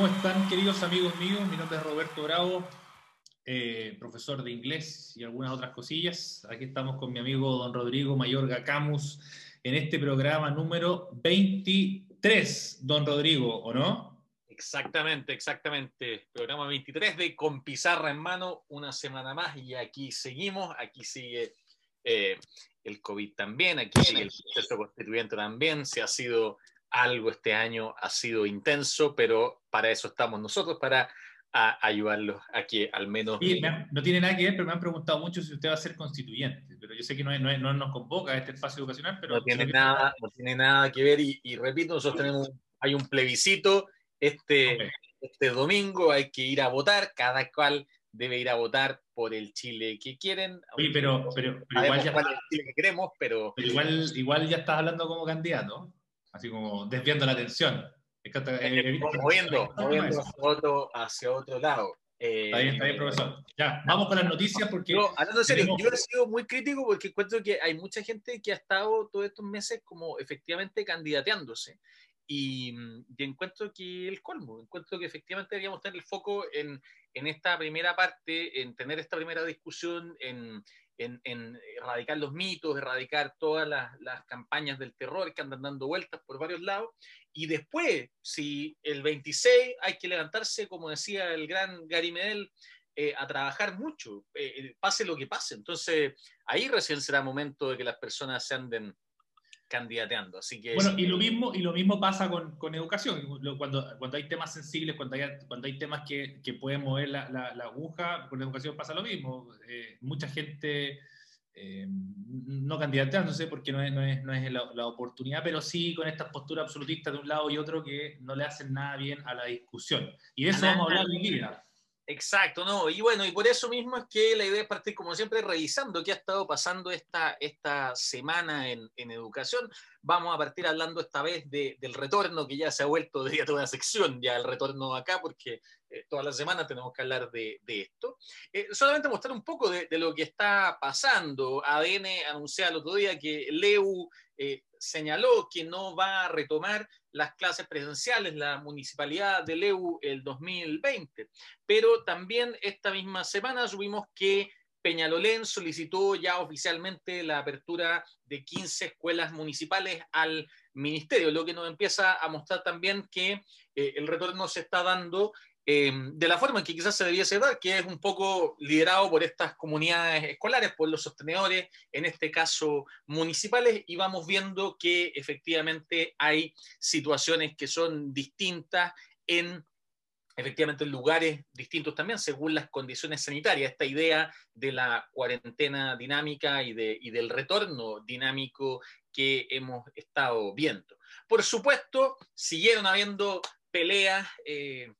¿Cómo están, queridos amigos míos? Mi nombre es Roberto Bravo, eh, profesor de inglés y algunas otras cosillas. Aquí estamos con mi amigo don Rodrigo Mayorga Camus en este programa número 23, don Rodrigo, ¿o no? Exactamente, exactamente. Programa 23 de Con Pizarra en Mano, una semana más y aquí seguimos, aquí sigue eh, el COVID también, aquí sigue el proceso constituyente también, se ha sido algo este año ha sido intenso, pero para eso estamos nosotros, para ayudarlos a que al menos... no tiene nada que ver, pero me han preguntado mucho si usted va a ser constituyente, pero yo sé que no, no, nos convoca a este espacio educacional, pero... No tiene, nada, no tiene nada que ver y, repito, nosotros tenemos, hay un plebiscito este, este domingo, hay que ir a votar, cada cual debe ir a votar por el Chile que quieren. Oye, pero, pero, igual ya... el Chile que queremos, pero... pero igual, igual ya estás hablando como candidato así como desviando la atención. moviendo, moviendo hacia otro, hacia otro lado. está bien, está bien, profesor. Ya, vamos con las noticias porque... No, hablando en serio, yo he sido muy crítico porque encuentro que hay mucha gente que ha estado todos estos meses como efectivamente candidateándose. Y, y, encuentro que el colmo, encuentro que efectivamente deberíamos tener el foco en, en esta primera parte, en tener esta primera discusión, en, en, erradicar los mitos, erradicar todas las, campañas del terror que andan dando vueltas por varios lados. Y después, si el 26 hay que levantarse, como decía el gran Gary Medel, eh, a trabajar mucho, eh, eh, pase lo que pase. Entonces, ahí recién será momento de que las personas se anden candidateando. Así que, bueno, y lo mismo, y lo mismo pasa con, con educación. Cuando, cuando hay temas sensibles, cuando hay, cuando hay temas que, que pueden mover la, la, aguja, con educación pasa lo mismo. Eh, mucha gente eh, no candidateándose porque no es, no es, no es la, la, oportunidad, pero sí con estas posturas absolutistas de un lado y otro que no le hacen nada bien a la discusión. Y de eso vamos a hablar hoy día. Exacto, no, y bueno, y por eso mismo es que la idea es partir, como siempre, revisando qué ha estado pasando esta, esta semana en, en educación. Vamos a partir hablando esta vez de, del retorno, que ya se ha vuelto de toda la sección, ya el retorno acá, porque eh, todas las semanas tenemos que hablar de, de esto. Eh, solamente mostrar un poco de, de, lo que está pasando. ADN anunció el otro día que Leu eh, señaló que no va a retomar las clases presenciales, la municipalidad de Leu el 2020. Pero también esta misma semana subimos que Peñalolén solicitó ya oficialmente la apertura de 15 escuelas municipales al ministerio, lo que nos empieza a mostrar también que eh, el retorno se está dando Em, de la forma en que quizás se debiese dar, que es un poco liderado por estas comunidades escolares, por los sostenedores, en este caso municipales, y vamos viendo que efectivamente hay situaciones que son distintas en efectivamente en lugares distintos también según las condiciones sanitarias. Esta idea de la cuarentena dinámica y, de, y del retorno dinámico que hemos estado viendo. Por supuesto, siguieron habiendo peleas. Eh,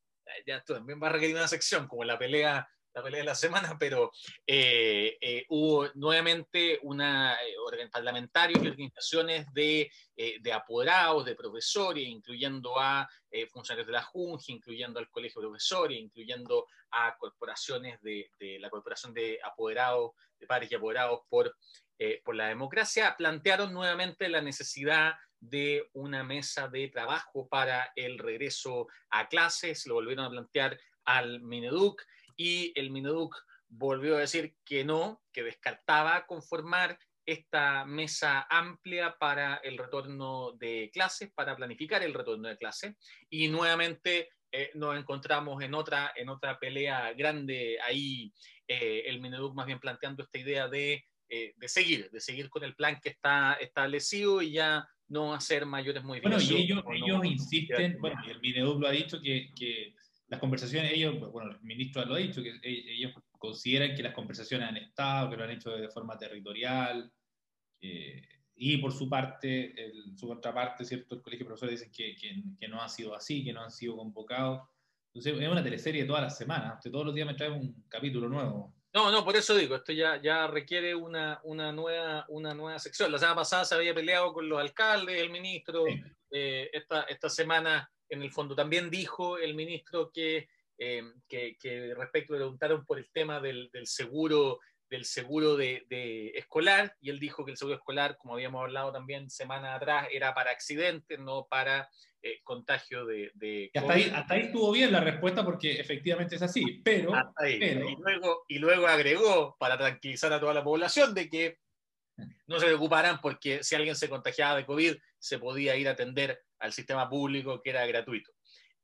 ya también va a requerir una sección, como la pelea, la pelea de la semana, pero eh, eh, hubo nuevamente una eh, parlamentarios y organizaciones de, de, apoderados, de profesores, incluyendo a funcionarios de la Junji, incluyendo al Colegio de Profesores, incluyendo a corporaciones de, de la Corporación de Apoderados, de Padres y Apoderados por, por la Democracia, plantearon nuevamente la necesidad de una mesa de trabajo para el regreso a clases, lo volvieron a plantear al Mineduc y el Mineduc volvió a decir que no, que descartaba conformar esta mesa amplia para el retorno de clases, para planificar el retorno de clases. Y nuevamente eh, nos encontramos en otra, en otra pelea grande ahí, eh, el Mineduc más bien planteando esta idea de, eh, de, seguir, de seguir con el plan que está establecido y ya no hacer mayores modificaciones. Bueno, y ellos, insisten, bueno, el Mineduc lo ha dicho que, que, las conversaciones, ellos, bueno, el ministro lo ha dicho, que e, ellos consideran que las conversaciones han estado, que lo han hecho de forma territorial, y por su parte, el, su contraparte, ¿cierto? El colegio de profesores dicen que, que, que, no ha sido así, que no han sido convocados. Entonces, es una teleserie todas las semanas, todos los días me trae un capítulo nuevo. No, no, por eso digo, esto ya, ya requiere una, una, nueva, una nueva sección. La semana pasada se había peleado con los alcaldes, el ministro. Eh, esta, esta semana, en el fondo, también dijo el ministro que, eh, que, que, respecto, le preguntaron por el tema del, del seguro del seguro de, escolar y él dijo que el seguro escolar, como habíamos hablado también semana atrás, era para accidentes, no para eh, contagio de... hasta, ahí, hasta, ahí, estuvo bien la respuesta porque efectivamente es así, pero... Y, luego, y luego agregó, para tranquilizar a toda la población, de que no se preocuparan porque si alguien se contagiaba de COVID, se podía ir a atender al sistema público que era gratuito.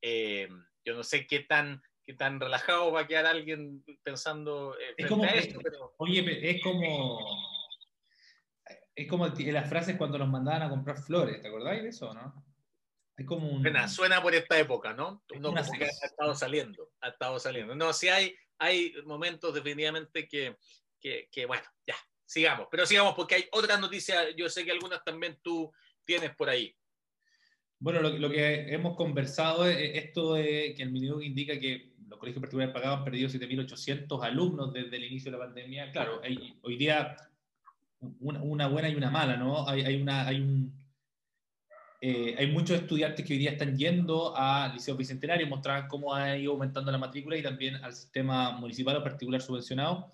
Eh, yo no sé qué tan qué tan relajado va a quedar alguien pensando eh, es como, esto, pero... Oye, es como... Es como las frases cuando nos mandaban a comprar flores, ¿te acordáis de eso, no? Como un... Suena, por esta época, ¿no? No, como que ha estado saliendo, ha estado saliendo. No, sí hay, hay momentos definitivamente que, que, que, bueno, ya, sigamos. Pero sigamos porque hay otras noticias, yo sé que algunas también tú tienes por ahí. Bueno, lo, lo que hemos conversado es esto de que el Minidug indica que los colegios particulares pagados han perdido 7.800 alumnos desde el inicio de la pandemia. Claro, hay, hoy día una, buena y una mala, ¿no? Hay, hay, una, hay, un, eh, hay muchos estudiantes que hoy día están yendo al Liceo Bicentenario, mostrar cómo ha ido aumentando la matrícula y también al sistema municipal o particular subvencionado,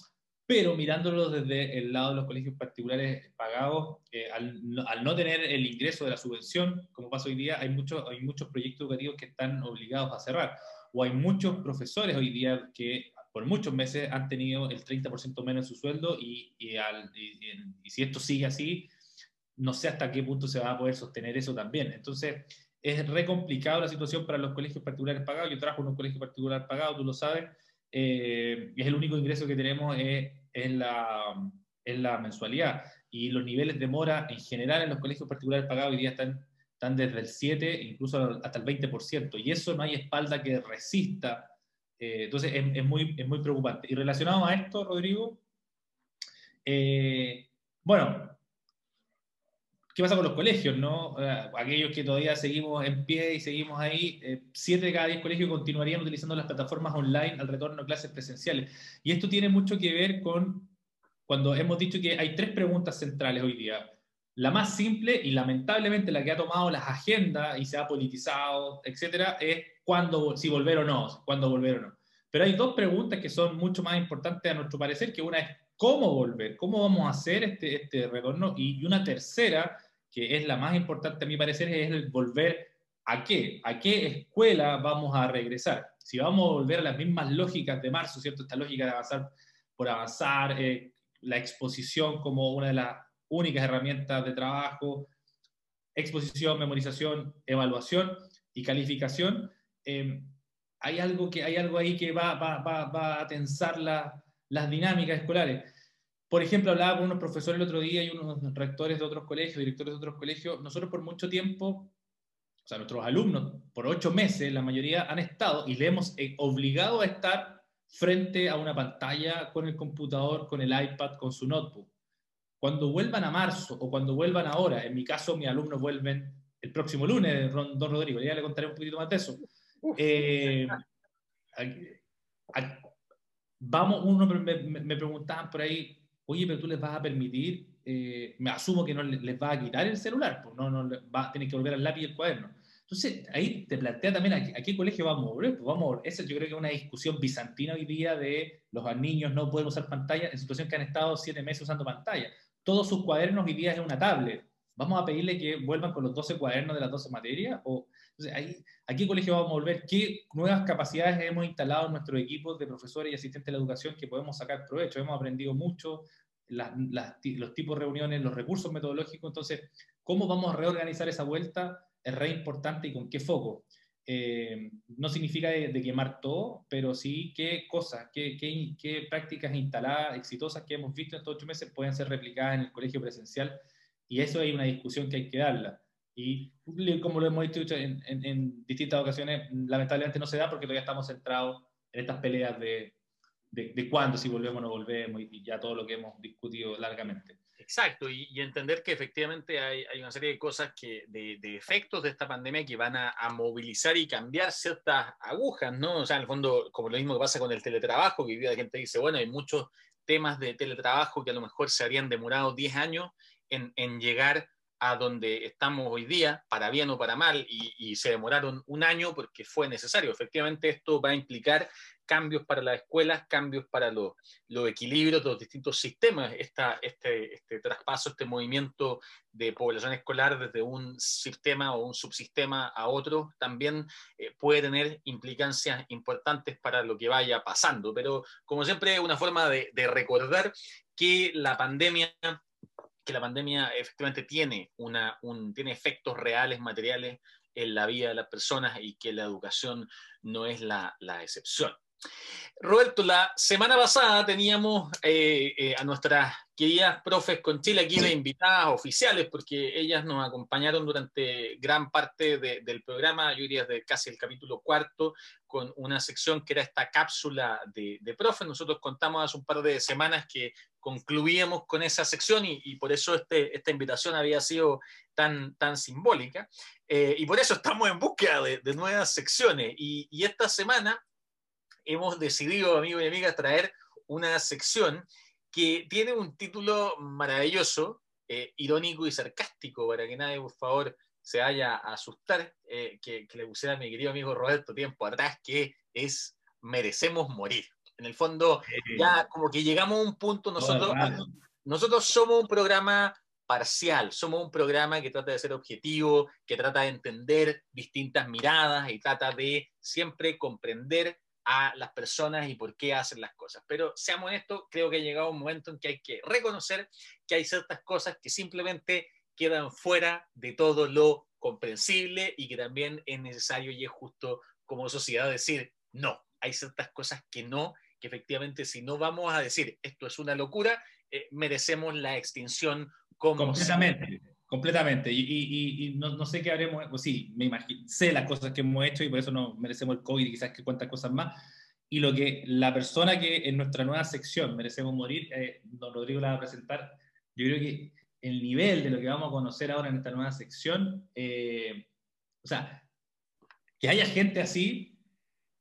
pero mirándolo desde el lado de los colegios particulares pagados, eh, al, al, no tener el ingreso de la subvención, como pasa hoy día, hay, muchos hay muchos proyectos educativos que están obligados a cerrar. O hay muchos profesores hoy día que por muchos meses han tenido el 30% menos en su sueldo y, y, si esto sigue así, no sé hasta qué punto se va a poder sostener eso también. Entonces, es re complicado la situación para los colegios particulares pagados. Yo trabajo en un colegio particular pagado, tú lo sabes, eh, es el único ingreso que tenemos es, la, en la mensualidad. Y los niveles de mora en general en los colegios particulares pagados hoy día están están desde el 7 incluso hasta el 20%, y eso no hay espalda que resista. Eh, entonces es, muy, es muy preocupante. Y relacionado a esto, Rodrigo, eh, bueno, ¿qué pasa con los colegios? No? Eh, aquellos que todavía seguimos en pie y seguimos ahí, 7 de cada 10 colegios continuarían utilizando las plataformas online al retorno a clases presenciales. Y esto tiene mucho que ver con cuando hemos dicho que hay tres preguntas centrales hoy día. La más simple y lamentablemente la que ha tomado las agendas y se ha politizado, etcétera, es cuándo, si volver o no, cuándo volver o no. Pero hay dos preguntas que son mucho más importantes a nuestro parecer, que una es cómo volver, cómo vamos a hacer este, este retorno, y una tercera, que es la más importante a mi parecer, es volver a qué, a qué escuela vamos a regresar. Si vamos a volver a las mismas lógicas de marzo, ¿cierto? Esta lógica de avanzar por avanzar, eh, la exposición como una de las únicas herramientas de trabajo, exposición, memorización, evaluación y calificación, em, hay, algo que, hay algo ahí que va, va, va, a tensar las dinámicas escolares. Por ejemplo, hablaba con unos profesores el otro día y unos rectores de otros colegios, directores de otros colegios. Nosotros por mucho tiempo, o sea, nuestros alumnos, por ocho meses, la mayoría han estado y le hemos eh, obligado a estar frente a una pantalla con el computador, con el iPad, con su notebook. Cuando vuelvan a marzo o cuando vuelvan ahora, en mi caso mis alumnos vuelven el próximo lunes, don Rodrigo, ya le contaré un poquito más de eso. Eh, vamos, uno me, preguntaban por ahí, oye, pero tú les vas a permitir, eh, me asumo que no les va a quitar el celular, pues no, no va, tienen que volver al lápiz y el cuaderno. Entonces, ahí te plantea también a, qué colegio vamos a volver. Pues vamos, esa yo creo que es una discusión bizantina hoy día de los niños no pueden usar pantalla en situación que han estado siete meses usando pantalla todos sus cuadernos hoy día es una tablet. ¿Vamos a pedirle que vuelvan con los 12 cuadernos de las 12 materias? O, entonces, ahí, ¿A qué colegio vamos a volver? ¿Qué nuevas capacidades hemos instalado en nuestros equipos de profesores y asistentes de la educación que podemos sacar provecho? Hemos aprendido mucho los tipos de reuniones, los recursos metodológicos. Entonces, ¿cómo vamos a reorganizar esa vuelta? Es re importante y con qué foco. Eh, no significa de, quemar todo, pero sí qué cosas, qué, qué, qué, prácticas instaladas, exitosas que hemos visto en estos ocho meses pueden ser replicadas en el colegio presencial. Y eso hay una discusión que hay que darla. Y como lo hemos dicho en, en, distintas ocasiones, lamentablemente no se da porque todavía estamos centrados en estas peleas de, de, de cuándo, si volvemos o no volvemos, y ya todo lo que hemos discutido largamente. Exacto, y, entender que efectivamente hay, una serie de cosas que, de, efectos de esta pandemia que van a, movilizar y cambiar ciertas agujas, ¿no? O sea, en el fondo, como lo mismo que pasa con el teletrabajo, que la gente dice, bueno, hay muchos temas de teletrabajo que a lo mejor se habrían demorado 10 años en, llegar a donde estamos hoy día, para bien o para mal, y, y, se demoraron un año porque fue necesario. Efectivamente, esto va a implicar cambios para las escuelas, cambios para los, equilibrios de los distintos sistemas. Esta, este, este traspaso, este movimiento de población escolar desde un sistema o un subsistema a otro también eh, puede tener implicancias importantes para lo que vaya pasando. Pero como siempre, una forma de, recordar que la pandemia que la pandemia efectivamente tiene, una, un, tiene efectos reales, materiales en la vida de las personas y que la educación no es la, excepción. Roberto, la semana pasada teníamos eh, eh, a nuestras queridas profes con Chile aquí de invitadas oficiales, porque ellas nos acompañaron durante gran parte del programa, yo diría de casi el capítulo cuarto, con una sección que era esta cápsula de, de profes. Nosotros contamos hace un par de semanas que concluíamos con esa sección y, por eso este, esta invitación había sido tan, tan simbólica. Eh, y por eso estamos en búsqueda de, nuevas secciones. Y, esta semana hemos decidido, amigos y amigas, traer una sección que tiene un título maravilloso, eh, irónico y sarcástico, para que nadie, por favor, se vaya a asustar, eh, que, que le pusiera a mi querido amigo Roberto tiempo atrás, que es Merecemos Morir. En el fondo, ya como que llegamos a un punto, nosotros, nosotros somos un programa parcial, somos un programa que trata de ser objetivo, que trata de entender distintas miradas y trata de siempre comprender a las personas y por qué hacen las cosas. Pero seamos honestos, creo que ha llegado un momento en que hay que reconocer que hay ciertas cosas que simplemente quedan fuera de todo lo comprensible y que también es necesario y es justo como sociedad decir, no, hay ciertas cosas que no que efectivamente si no vamos a decir esto es una locura, eh, merecemos la extinción como... Completamente, completamente. Y, no, sé qué haremos, pues sí, me imagino, sé las cosas que hemos hecho y por eso no merecemos el COVID y quizás que cuántas cosas más. Y lo que la persona que en nuestra nueva sección merecemos morir, eh, don Rodrigo la va a presentar, yo creo que el nivel de lo que vamos a conocer ahora en esta nueva sección, eh, o sea, que haya gente así,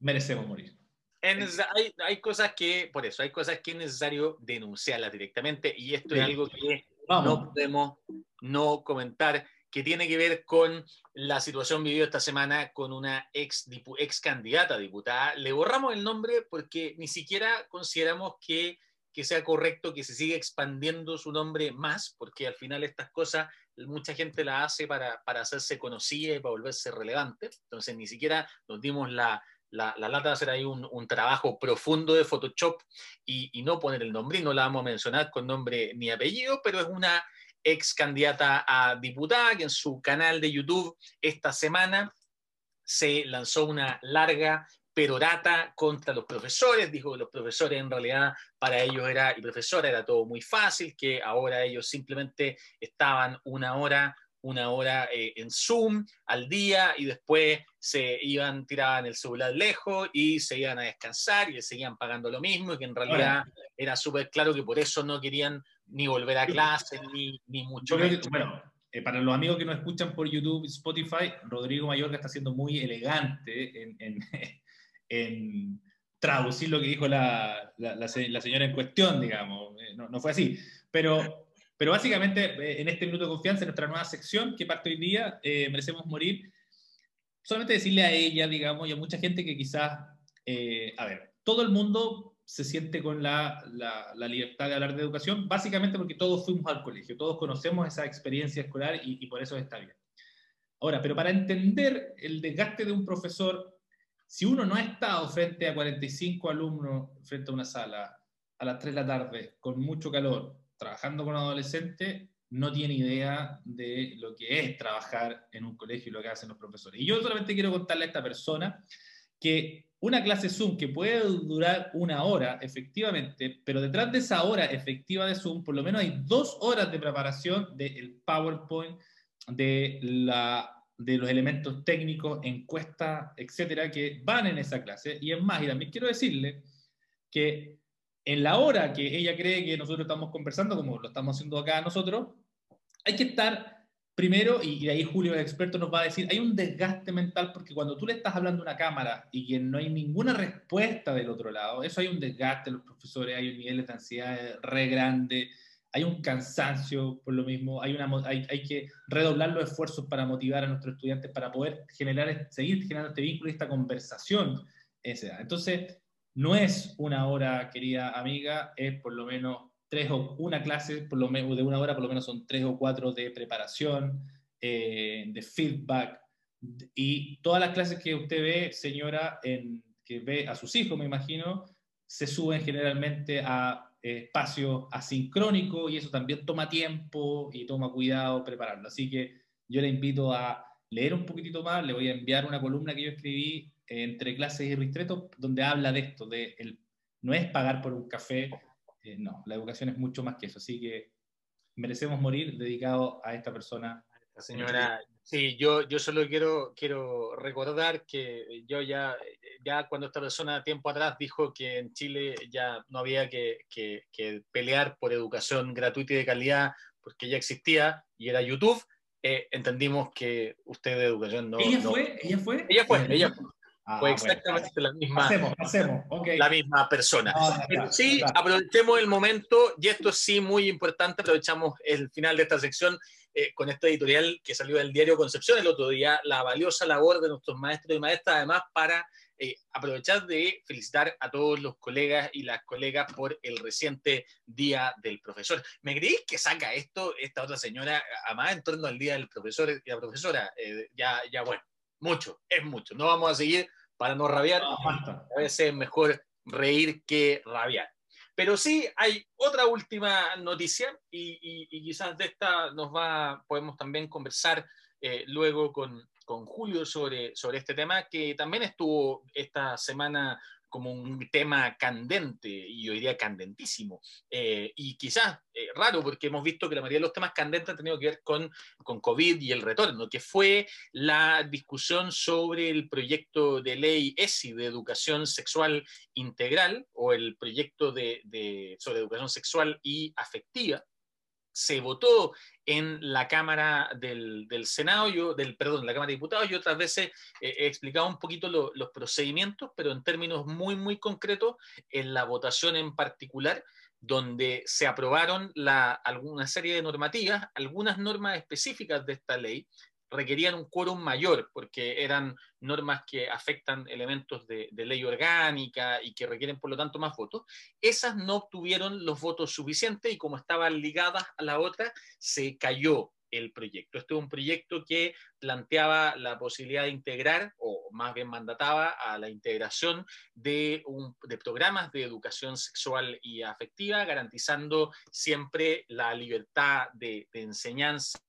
merecemos morir hay, hay, cosas que, por eso, hay cosas que es necesario denunciarlas directamente y esto es algo que no podemos no comentar, que tiene que ver con la situación vivida esta semana con una ex, ex candidata diputada. Le borramos el nombre porque ni siquiera consideramos que, que sea correcto que se siga expandiendo su nombre más, porque al final estas cosas mucha gente la hace para, para hacerse conocida y para volverse relevante. Entonces ni siquiera nos dimos la, la, lata de hacer ahí un, trabajo profundo de Photoshop y, no poner el nombre, y no la vamos a mencionar con nombre ni apellido, pero es una ex candidata a diputada que en su canal de YouTube esta semana se lanzó una larga perorata contra los profesores, dijo que los profesores en realidad para ellos era, y profesora era todo muy fácil, que ahora ellos simplemente estaban una hora una hora eh, en Zoom al día y después se iban, tiraban el celular lejos y se iban a descansar y seguían pagando lo mismo y que en realidad era súper claro que por eso no querían ni volver a clase ni, ni mucho menos. Bueno, eh, para los amigos que nos escuchan por YouTube y Spotify, Rodrigo Mayorga está siendo muy elegante en, en, en traducir lo que dijo la, la, la, señora en cuestión, digamos. Eh, no, no fue así. Pero pero básicamente, eh, en este minuto de confianza, en nuestra nueva sección que parte hoy día, eh, Merecemos Morir, solamente decirle a ella, digamos, y a mucha gente que quizás, eh, a ver, todo el mundo se siente con la, la, libertad de hablar de educación, básicamente porque todos fuimos al colegio, todos conocemos esa experiencia escolar y, y por eso está bien. Ahora, pero para entender el desgaste de un profesor, si uno no ha estado frente a 45 alumnos, frente a una sala, a las 3 de la tarde, con mucho calor, trabajando con adolescentes no tiene idea de lo que es trabajar en un colegio y lo que hacen los profesores. Y yo solamente quiero contarle a esta persona que una clase Zoom que puede durar una hora, efectivamente, pero detrás de esa hora efectiva de Zoom, por lo menos hay dos horas de preparación del PowerPoint, de, la, de los elementos técnicos, encuestas, etcétera, que van en esa clase. Y es más, y también quiero decirle que en la hora que ella cree que nosotros estamos conversando, como lo estamos haciendo acá nosotros, hay que estar primero, y, de ahí Julio, el experto, nos va a decir, hay un desgaste mental porque cuando tú le estás hablando a una cámara y que no hay ninguna respuesta del otro lado, eso hay un desgaste, los profesores, hay un nivel de ansiedad re grande, hay un cansancio por lo mismo, hay, una, hay, hay que redoblar los esfuerzos para motivar a nuestros estudiantes para poder generar, seguir generando este vínculo y esta conversación. Entonces, no es una hora, querida amiga, es por lo menos tres o una clase, por lo menos de una hora, por lo menos son tres o cuatro de preparación, eh, de feedback, y todas las clases que usted ve, señora, que ve a sus hijos, me imagino, se suben generalmente a eh, espacio asincrónico y eso también toma tiempo y toma cuidado prepararlo. Así que yo le invito a leer un poquitito más, le voy a enviar una columna que yo escribí entre clases y ristretos donde habla de esto, de el, no es pagar por un café, eh, no, la educación es mucho más que eso, así que merecemos morir dedicado a esta persona. señora, sí, yo, yo solo quiero, quiero recordar que yo ya ya cuando esta persona tiempo atrás dijo que en Chile ya no había que, pelear por educación gratuita y de calidad porque ya existía y era YouTube, eh, entendimos que usted de educación no... ¿Ella fue? ¿Ella fue? Ella fue, ella fue. Ah, fue exactamente la misma, la misma persona. sí, aprovechemos el momento, y esto es sí muy importante, aprovechamos el final de esta sección eh, con esta editorial que salió del diario Concepción el otro día, la valiosa labor de nuestros maestros y maestras, además para eh, aprovechar de felicitar a todos los colegas y las colegas por el reciente Día del Profesor. ¿Me creéis que saca esto esta otra señora, además en torno al Día del Profesor y la profesora? Eh, ya, ya, bueno, mucho, es mucho. No vamos a seguir para no rabiar. a veces es mejor reír que rabiar. Pero sí hay otra última noticia y, quizás de esta nos va, podemos también conversar eh, luego con, con Julio sobre, sobre este tema, que también estuvo esta semana como un tema candente, y yo diría candentísimo, eh, y quizás eh, raro, porque hemos visto que la mayoría de los temas candentes han tenido que ver con, con COVID y el retorno, que fue la discusión sobre el proyecto de ley ESI de educación sexual integral, o el proyecto de, de sobre educación sexual y afectiva, se votó en la Cámara del, Senado, yo, del, perdón, la Cámara de Diputados, y otras veces eh, he explicado un poquito los procedimientos, pero en términos muy, muy concretos, en la votación en particular, donde se aprobaron la, alguna serie de normativas, algunas normas específicas de esta ley, requerían un quórum mayor, porque eran normas que afectan elementos de, ley orgánica y que requieren, por lo tanto, más votos. Esas no obtuvieron los votos suficientes y como estaban ligadas a la otra, se cayó el proyecto. Este es un proyecto que planteaba la posibilidad de integrar, o más bien mandataba a la integración de, programas de educación sexual y afectiva, garantizando siempre la libertad de, enseñanza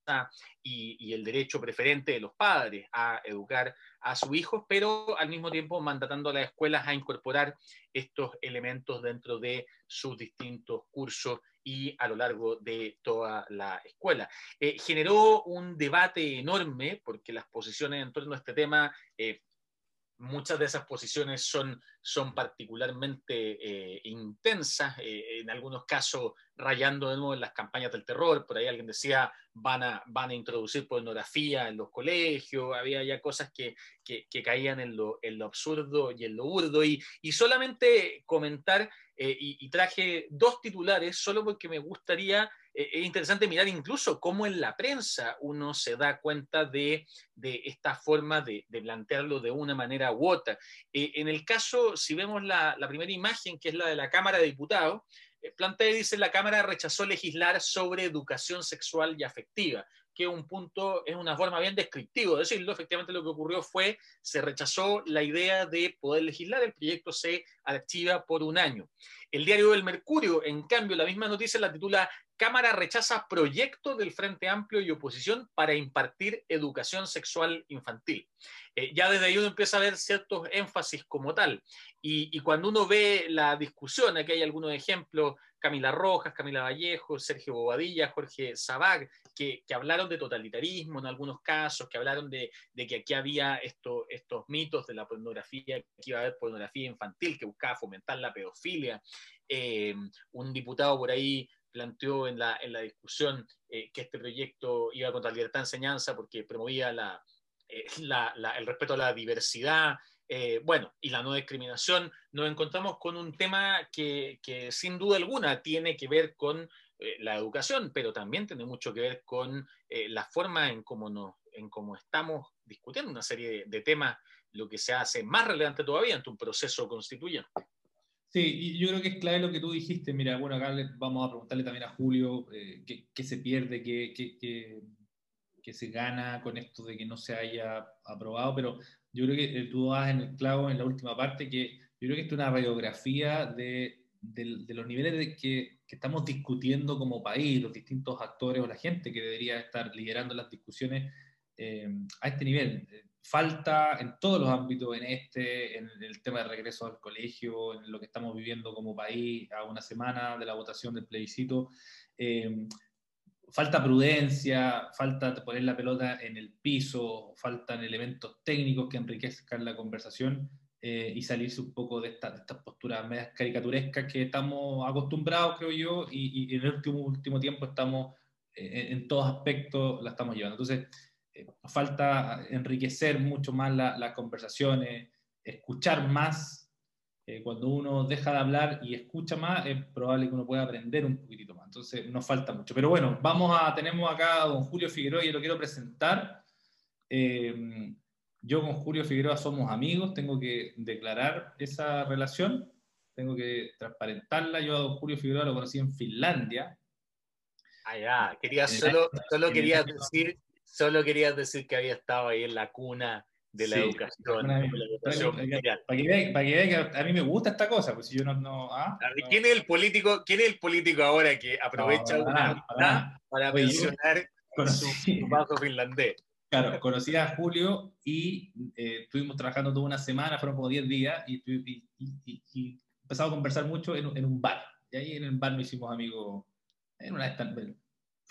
y, y, el derecho preferente de los padres a educar a sus hijos, pero al mismo tiempo mandatando a las escuelas a incorporar estos elementos dentro de sus distintos cursos y a lo largo de toda la escuela. Eh, generó un debate enorme porque las posiciones en torno a este tema eh, muchas de esas posiciones son, son particularmente eh, intensas, eh, en algunos casos rayando de nuevo en las campañas del terror, por ahí alguien decía van a, van a introducir pornografía en los colegios, había ya cosas que, que, caían en lo, en lo, absurdo y en lo burdo, y, y solamente comentar, eh, y, traje dos titulares solo porque me gustaría es interesante mirar incluso cómo en la prensa uno se da cuenta de, esta forma de, plantearlo de una manera u otra. Eh, en el caso, si vemos la, primera imagen, que es la de la Cámara de Diputados, eh, plantea, dice, la Cámara rechazó legislar sobre educación sexual y afectiva que un punto es una forma bien descriptiva de decirlo. Efectivamente, lo que ocurrió fue se rechazó la idea de poder legislar, el proyecto se archiva por un año. El diario del Mercurio, en cambio, la misma noticia la titula Cámara rechaza proyecto del Frente Amplio y oposición para impartir educación sexual infantil. Eh, ya desde ahí uno empieza a ver ciertos énfasis como tal. Y, cuando uno ve la discusión, aquí hay algunos ejemplos, Camila Rojas, Camila Vallejo, Sergio Bobadilla, Jorge Sabag, que, hablaron de totalitarismo en algunos casos, que hablaron de, que aquí había estos mitos de la pornografía, que iba a haber pornografía infantil que buscaba fomentar la pedofilia. Eh, un diputado por ahí planteó en la, en la discusión eh, que este proyecto iba contra la libertad de enseñanza porque promovía la, eh, el respeto a la diversidad, eh, bueno, y la no discriminación, nos encontramos con un tema que, que sin duda alguna tiene que ver con la educación, pero también tiene mucho que ver con la forma en cómo, nos, en cómo estamos discutiendo una serie de, de temas, lo que se hace más relevante todavía ante un proceso constituyente. Sí, yo creo que es clave lo que tú dijiste. Mira, bueno, acá vamos a preguntarle también a Julio eh, qué, se pierde, qué, se gana con esto de que no se haya aprobado, pero yo creo que eh, tú vas en el clavo en la última parte, que yo creo que esto es una radiografía de, los niveles de que, estamos discutiendo como país, los distintos actores o la gente que debería estar liderando las discusiones eh, a este nivel falta en todos los ámbitos, en este, en el tema de regreso al colegio, en lo que estamos viviendo como país a una semana de la votación del plebiscito. Eh, falta prudencia, falta poner la pelota en el piso, faltan elementos técnicos que enriquezcan la conversación eh, y salirse un poco de, estas posturas medias caricaturescas que estamos acostumbrados, creo yo, y, en el último, último tiempo estamos, eh, en todos aspectos, la estamos llevando. Entonces, eh, falta enriquecer mucho más las conversaciones, escuchar más. Eh, cuando uno deja de hablar y escucha más, es probable que uno pueda aprender un poquitito más. Entonces, nos falta mucho. Pero bueno, vamos a, tenemos acá a don Julio Figueroa y lo quiero presentar. Eh, yo con Julio Figueroa somos amigos, tengo que declarar esa relación, tengo que transparentarla. Yo a don Julio Figueroa lo conocí en Finlandia. Ah, ya, quería solo, solo quería decir Solo querías decir que había estado ahí en la cuna de la educación. para, que vean que a mí me gusta esta cosa, pues si yo no... no, ¿ah? ¿Quién, es el político, ¿Quién es el político ahora que aprovecha una para, para mencionar su, su finlandés? Claro, conocí a Julio y eh, estuvimos trabajando toda una semana, fueron como 10 días, y, y, empezamos a conversar mucho en, en, un bar. Y ahí en el bar nos hicimos amigos, en una de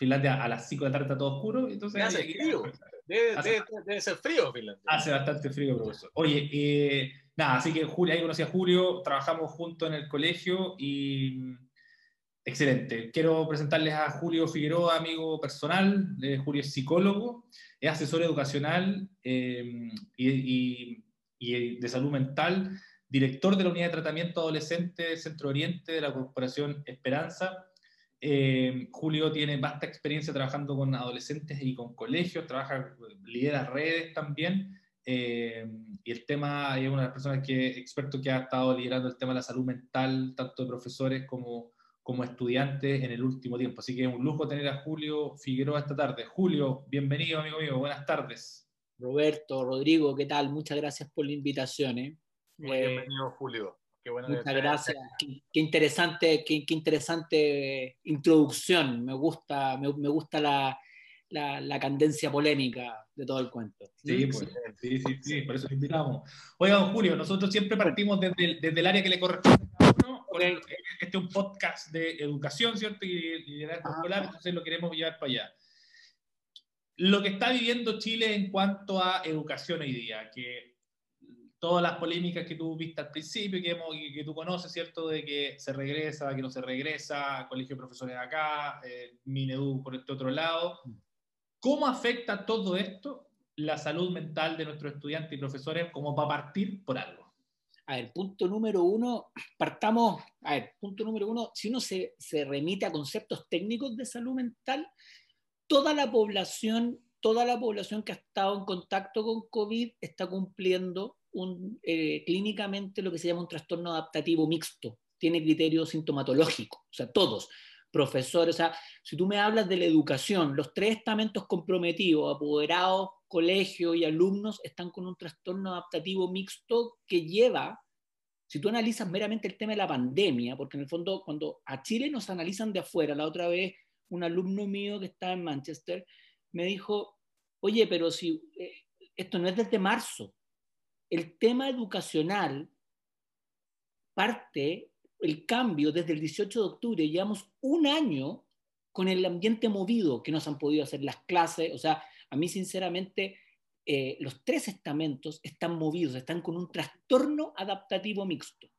Finlandia a las 5 de la tarde está todo oscuro. Entonces, hace frío. Debe, ser frío Finlandia. Hace bastante frío, profesor. Oye, eh, nada, así que Julio, ahí conocí a Julio, trabajamos juntos en el colegio y mm, excelente. Quiero presentarles a Julio Figueroa, amigo personal. Julio es psicólogo, es asesor educacional eh, y, y, de salud mental, director de la unidad de tratamiento adolescente Centro Oriente de la Corporación Esperanza eh, Julio tiene vasta experiencia trabajando con adolescentes y con colegios, trabaja, lidera redes también. Eh, y el tema, es una de las personas que, experto que ha estado liderando el tema de la salud mental, tanto de profesores como, como estudiantes en el último tiempo. Así que es un lujo tener a Julio Figueroa esta tarde. Julio, bienvenido, amigo mío, buenas tardes. Roberto, Rodrigo, ¿qué tal? Muchas gracias por la invitación. ¿eh? Bienvenido, Julio. Muchas gracias. Qué, interesante, qué, interesante introducción. Me gusta, me, gusta la, la, candencia polémica de todo el cuento. Sí, pues, sí, sí, sí, por eso lo invitamos. Oiga, don Julio, nosotros siempre partimos desde, desde el área que le corresponde a uno. Este es un podcast de educación, ¿cierto? Y, liderazgo ah. escolar, entonces lo queremos llevar para allá. Lo que está viviendo Chile en cuanto a educación hoy día, que todas las polémicas que tú viste al principio que, que tú conoces, ¿cierto? De que se regresa, que no se regresa, colegio de profesores acá, eh, Minedu por este otro lado. ¿Cómo afecta todo esto la salud mental de nuestros estudiantes y profesores como para partir por algo? A ver, punto número uno, partamos, a ver, punto número uno, si uno se, se remite a conceptos técnicos de salud mental, toda la población, toda la población que ha estado en contacto con COVID está cumpliendo un, eh, clínicamente lo que se llama un trastorno adaptativo mixto, tiene criterio sintomatológico, o sea, todos, profesores, o sea, si tú me hablas de la educación, los tres estamentos comprometidos, apoderados, colegio y alumnos, están con un trastorno adaptativo mixto que lleva, si tú analizas meramente el tema de la pandemia, porque en el fondo cuando a Chile nos analizan de afuera, la otra vez un alumno mío que está en Manchester me dijo, oye, pero si eh, esto no es desde marzo, el tema educacional parte, el cambio desde el 18 de octubre, llevamos un año con el ambiente movido que nos han podido hacer las clases, o sea, a mí sinceramente eh, los tres estamentos están movidos, están con un trastorno adaptativo mixto.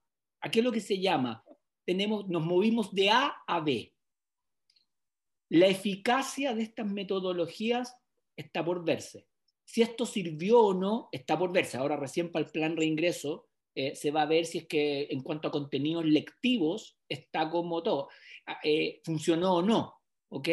Aquí es lo que se llama, tenemos, nos movimos de A a B. La eficacia de estas metodologías está por verse. Si esto sirvió o no, está por verse. Ahora recién para el plan reingreso eh, se va a ver si es que en cuanto a contenidos lectivos está como todo. Ah, eh, funcionó o no, ¿ok?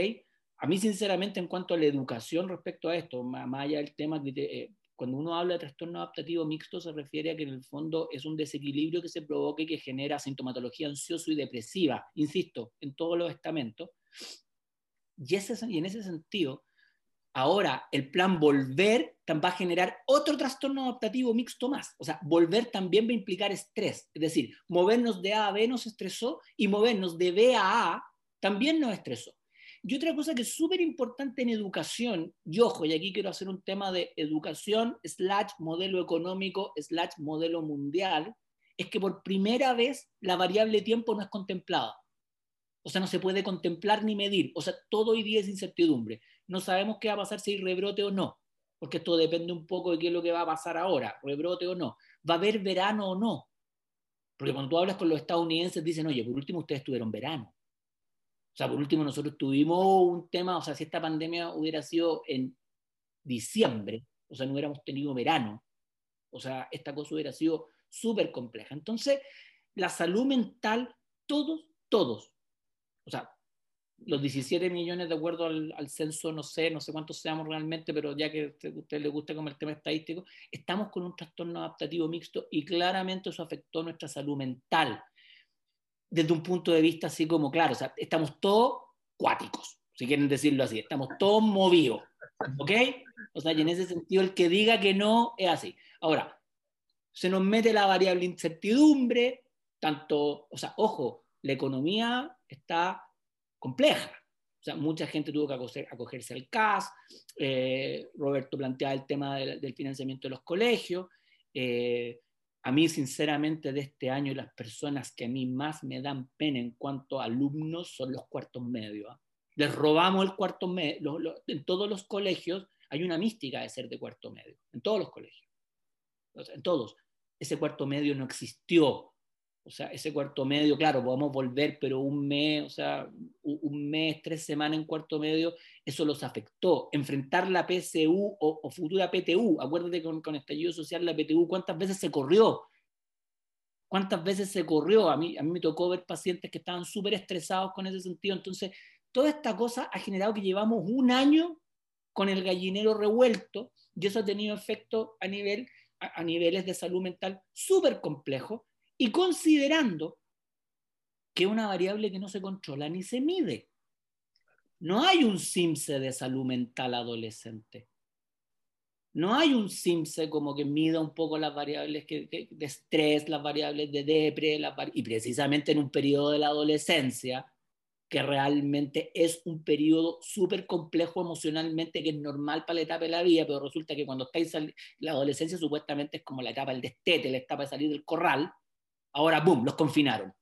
A mí sinceramente en cuanto a la educación respecto a esto, más allá del tema, eh, cuando uno habla de trastorno adaptativo mixto se refiere a que en el fondo es un desequilibrio que se provoque que genera sintomatología ansiosa y depresiva, insisto, en todos los estamentos. Y, ese, y en ese sentido, ahora el plan volver va a generar otro trastorno adaptativo mixto más. O sea, volver también va a implicar estrés. Es decir, movernos de A a B nos estresó y movernos de B a A también nos estresó. Y otra cosa que es súper importante en educación, y ojo, y aquí quiero hacer un tema de educación slash modelo económico slash modelo mundial, es que por primera vez la variable tiempo no es contemplada. O sea, no se puede contemplar ni medir. O sea, todo hoy día es incertidumbre. No sabemos qué va a pasar si hay rebrote o no, porque esto depende un poco de qué es lo que va a pasar ahora, rebrote o no. ¿Va a haber verano o no? Porque cuando tú hablas con los estadounidenses, dicen, oye, por último ustedes tuvieron verano. O sea, por último, nosotros tuvimos un tema, o sea, si esta pandemia hubiera sido en diciembre, o sea, no hubiéramos tenido verano, o sea, esta cosa hubiera sido súper compleja. Entonces, la salud mental, todos, todos, o sea, los 17 millones de acuerdo al, censo, no sé, no sé cuántos seamos realmente, pero ya que a usted le gusta como el tema estadístico, estamos con un trastorno adaptativo mixto y claramente eso afectó nuestra salud mental desde un punto de vista así como, claro, o sea, estamos todos cuáticos, si quieren decirlo así, estamos todos movidos, ¿ok? O sea, y en ese sentido el que diga que no es así. Ahora, se nos mete la variable incertidumbre, tanto, o sea, ojo, la economía está compleja. O sea, mucha gente tuvo que acogerse al CAS, eh, Roberto planteaba el tema del, financiamiento de los colegios, eh, a mí, sinceramente, de este año, las personas que a mí más me dan pena en cuanto a alumnos son los cuartos medios. ¿ah? Les robamos el cuarto medio. en todos los colegios hay una mística de ser de cuarto medio. En todos los colegios. en todos. Ese cuarto medio no existió. O sea, ese cuarto medio, claro, podemos volver, pero un mes, o sea, un mes, tres semanas en cuarto medio, eso los afectó. Enfrentar la PSU o, futura PTU, acuérdate con, con estallido social la PTU, ¿cuántas veces se corrió? ¿Cuántas veces se corrió? A mí, a mí me tocó ver pacientes que estaban súper estresados con ese sentido. Entonces, toda esta cosa ha generado que llevamos un año con el gallinero revuelto y eso ha tenido efecto a, nivel, a, a niveles de salud mental súper complejos y considerando que una variable que no se controla ni se mide. No hay un SIMSE de salud mental adolescente. No hay un SIMSE como que mida un poco las variables de estrés, las variables de depre, y precisamente en un periodo de la adolescencia, que realmente es un periodo súper complejo emocionalmente, que es normal para la etapa de la vida, pero resulta que cuando estáis la adolescencia supuestamente es como la etapa del destete, la etapa de salir del corral, Ahora, boom, los confinaron.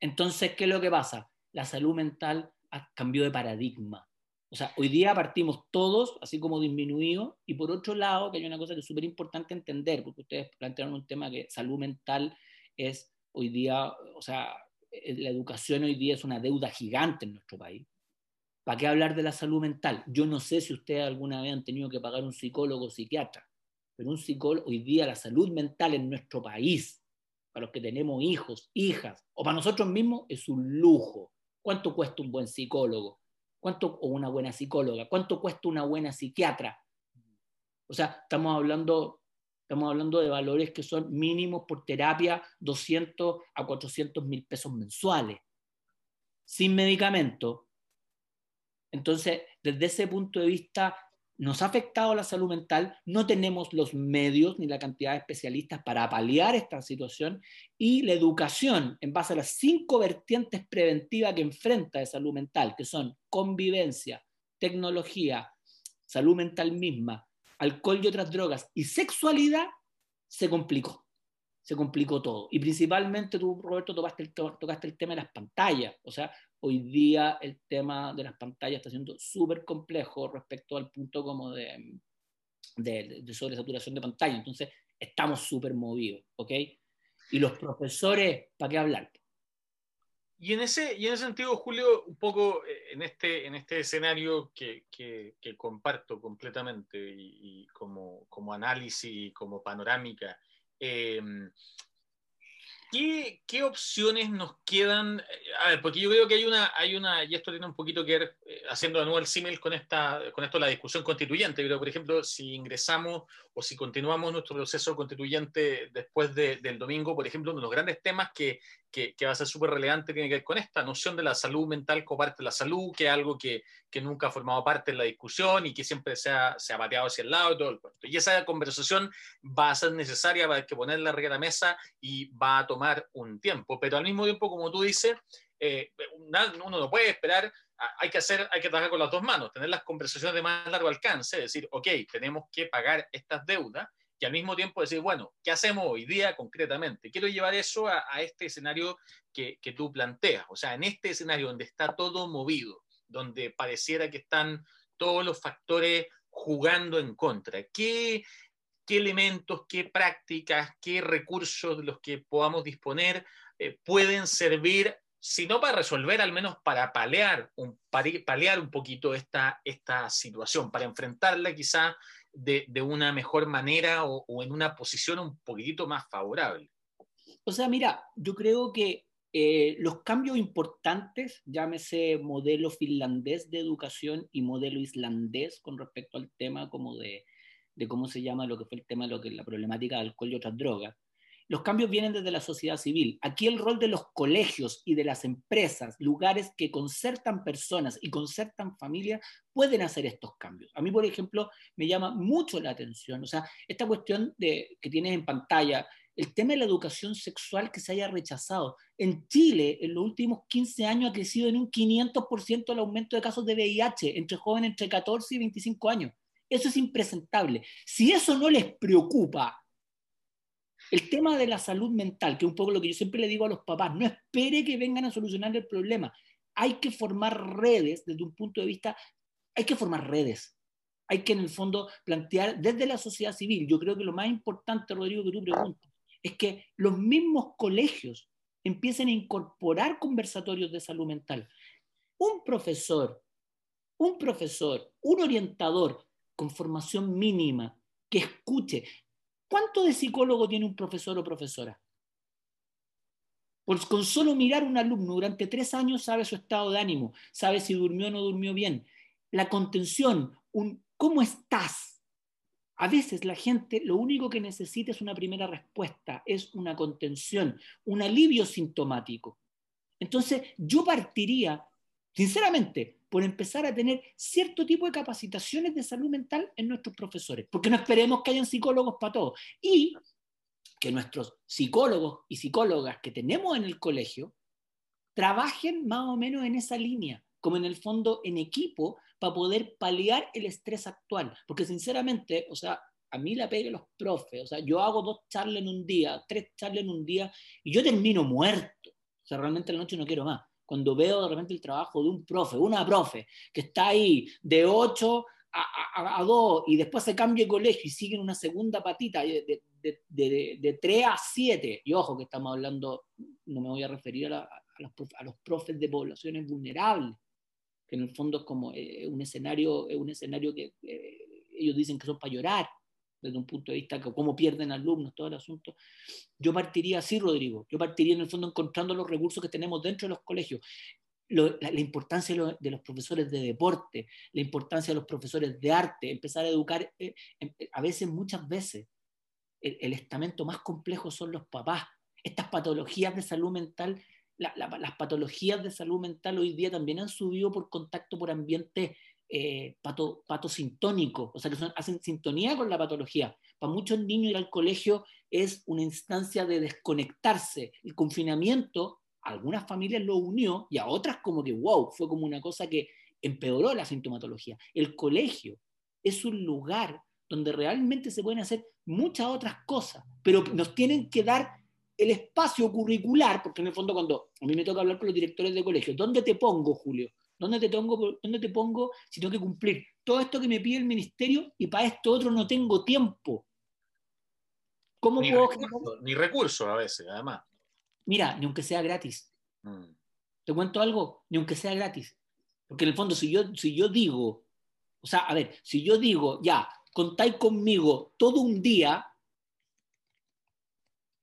Entonces, ¿qué es lo que pasa? La salud mental cambió de paradigma. O sea, hoy día partimos todos así como disminuidos y por otro lado, que hay una cosa que es súper importante entender, porque ustedes plantearon un tema que salud mental es hoy día, o sea, eh, la educación hoy día es una deuda gigante en nuestro país. ¿Para qué hablar de la salud mental? Yo no sé si ustedes alguna vez han tenido que pagar un psicólogo o psiquiatra, pero un psicólogo, hoy día la salud mental en nuestro país para los que tenemos hijos, hijas, o para nosotros mismos, es un lujo. ¿Cuánto cuesta un buen psicólogo? ¿Cuánto, o una buena psicóloga? ¿Cuánto cuesta una buena psiquiatra? O sea, estamos hablando, estamos hablando de valores que son mínimos por terapia 200 a 400 mil pesos mensuales, sin medicamento. Entonces, desde ese punto de vista, nos ha afectado la salud mental, no tenemos los medios ni la cantidad de especialistas para paliar esta situación y la educación en base a las cinco vertientes preventivas que enfrenta de salud mental, que son convivencia, tecnología, salud mental misma, alcohol y otras drogas y sexualidad, se complicó. Se complicó todo. Y principalmente tú, Roberto, tocaste el, tocaste el tema de las pantallas. O sea, hoy día el tema de las pantallas está siendo súper complejo respecto al punto como de, de, de sobresaturación de pantalla. Entonces, estamos súper movidos, ¿ok? Y los profesores, ¿para qué hablar? Y en, ese, y en ese sentido, Julio, un poco eh, en este, en este escenario que, comparto completamente y, como, como análisis y como panorámica, eh, ¿Qué, ¿Qué, opciones nos quedan? A ver, porque yo creo que hay una, hay una y esto tiene un poquito que ver, eh, haciendo de nuevo el símil con, esta, con esto la discusión constituyente. Creo, por ejemplo, si ingresamos o si continuamos nuestro proceso constituyente después del domingo, por ejemplo, uno de los grandes temas que, que, va a ser súper relevante tiene que ver con esta noción de la salud mental como parte de la salud, que es algo que, que nunca ha formado parte de la discusión y que siempre se ha, se ha bateado hacia el lado y todo el Y esa conversación va a ser necesaria, va a que ponerla arriba de la mesa y va a tomar un tiempo. Pero al mismo tiempo, como tú dices, eh, uno no puede esperar, hay que hacer, hay que trabajar con las dos manos, tener las conversaciones de más largo alcance, decir, ok, tenemos que pagar estas deudas y al mismo tiempo decir, bueno, ¿qué hacemos hoy día concretamente? Quiero llevar eso a, este escenario que, que, tú planteas, o sea, en este escenario donde está todo movido, donde pareciera que están todos los factores jugando en contra, ¿qué, qué elementos, qué prácticas, qué recursos de los que podamos disponer eh, pueden servir, si no para resolver, al menos para paliar un, paliar un poquito esta, esta situación, para enfrentarla quizá de, una mejor manera o, en una posición un poquitito más favorable. O sea, mira, yo creo que eh, los cambios importantes, llámese modelo finlandés de educación y modelo islandés con respecto al tema como de, de cómo se llama lo que fue el tema de lo que la problemática del alcohol y otras drogas, los cambios vienen desde la sociedad civil. Aquí el rol de los colegios y de las empresas, lugares que concertan personas y concertan familias, pueden hacer estos cambios. A mí, por ejemplo, me llama mucho la atención, o sea, esta cuestión de, que tienes en pantalla, el tema de la educación sexual que se haya rechazado. En Chile, en los últimos 15 años ha crecido en un 500% el aumento de casos de VIH entre jóvenes entre 14 y 25 años. Eso es impresentable. Si eso no les preocupa el tema de la salud mental, que es un poco lo que yo siempre le digo a los papás, no espere que vengan a solucionar el problema. Hay que formar redes desde un punto de vista, hay que formar redes. Hay que en el fondo plantear desde la sociedad civil. Yo creo que lo más importante, Rodrigo, que tú preguntas, es que los mismos colegios empiecen a incorporar conversatorios de salud mental. Un profesor, un profesor, un orientador con formación mínima, que escuche, ¿Cuánto de psicólogo tiene un profesor o profesora? Pues con solo mirar a un alumno durante tres años sabe su estado de ánimo, sabe si durmió o no durmió bien. La contención, un ¿cómo estás? A veces la gente lo único que necesita es una primera respuesta, es una contención, un alivio sintomático. Entonces yo partiría, sinceramente, por empezar a tener cierto tipo de capacitaciones de salud mental en nuestros profesores, porque no esperemos que hayan psicólogos para todo. Y que nuestros psicólogos y psicólogas que tenemos en el colegio trabajen más o menos en esa línea, como en el fondo en equipo, para poder paliar el estrés actual. Porque sinceramente, o sea, a mí la pegue los profes, o sea, yo hago dos charlas en un día, tres charlas en un día, y yo termino muerto. O sea, realmente la noche no quiero más cuando veo de repente el trabajo de un profe, una profe, que está ahí de 8 a, 2 y después se cambia de colegio y sigue en una segunda patita de, de, 3 a 7, y ojo que estamos hablando, no me voy a referir a, los, profes de poblaciones vulnerables, que en el fondo es como eh, un escenario, un escenario que eh, ellos dicen que son para llorar, desde un punto de vista de cómo pierden alumnos, todo el asunto. Yo partiría así, Rodrigo. Yo partiría en el fondo encontrando los recursos que tenemos dentro de los colegios. la, importancia de, los profesores de deporte, la importancia de los profesores de arte, empezar a educar, eh, em, eh, a veces, muchas veces, el, estamento más complejo son los papás. Estas patologías de salud mental, las patologías de salud mental hoy día también han subido por contacto por ambientes eh, pato, patosintónicos, o sea, que hacen sintonía con la patología. Para muchos niños ir al colegio es una instancia de desconectarse. El confinamiento, algunas familias lo unió y a otras como que, wow, fue como una cosa que empeoró la sintomatología. El colegio es un lugar donde realmente se pueden hacer muchas otras cosas, pero nos tienen que dar el espacio curricular, porque en el fondo cuando a mí me toca hablar con los directores de colegio, ¿dónde te pongo, Julio? ¿Dónde te, pongo, ¿Dónde te pongo si tengo que cumplir todo esto que me pide el ministerio y para esto otro no tengo tiempo? ¿Cómo ni, puedo... ni recursos a veces, además. Mira, ni aunque sea gratis. Mm. Te cuento algo, ni aunque sea gratis. Porque en el fondo, si yo, si yo digo, o sea, a ver, si yo digo, ya, contáis conmigo todo un día,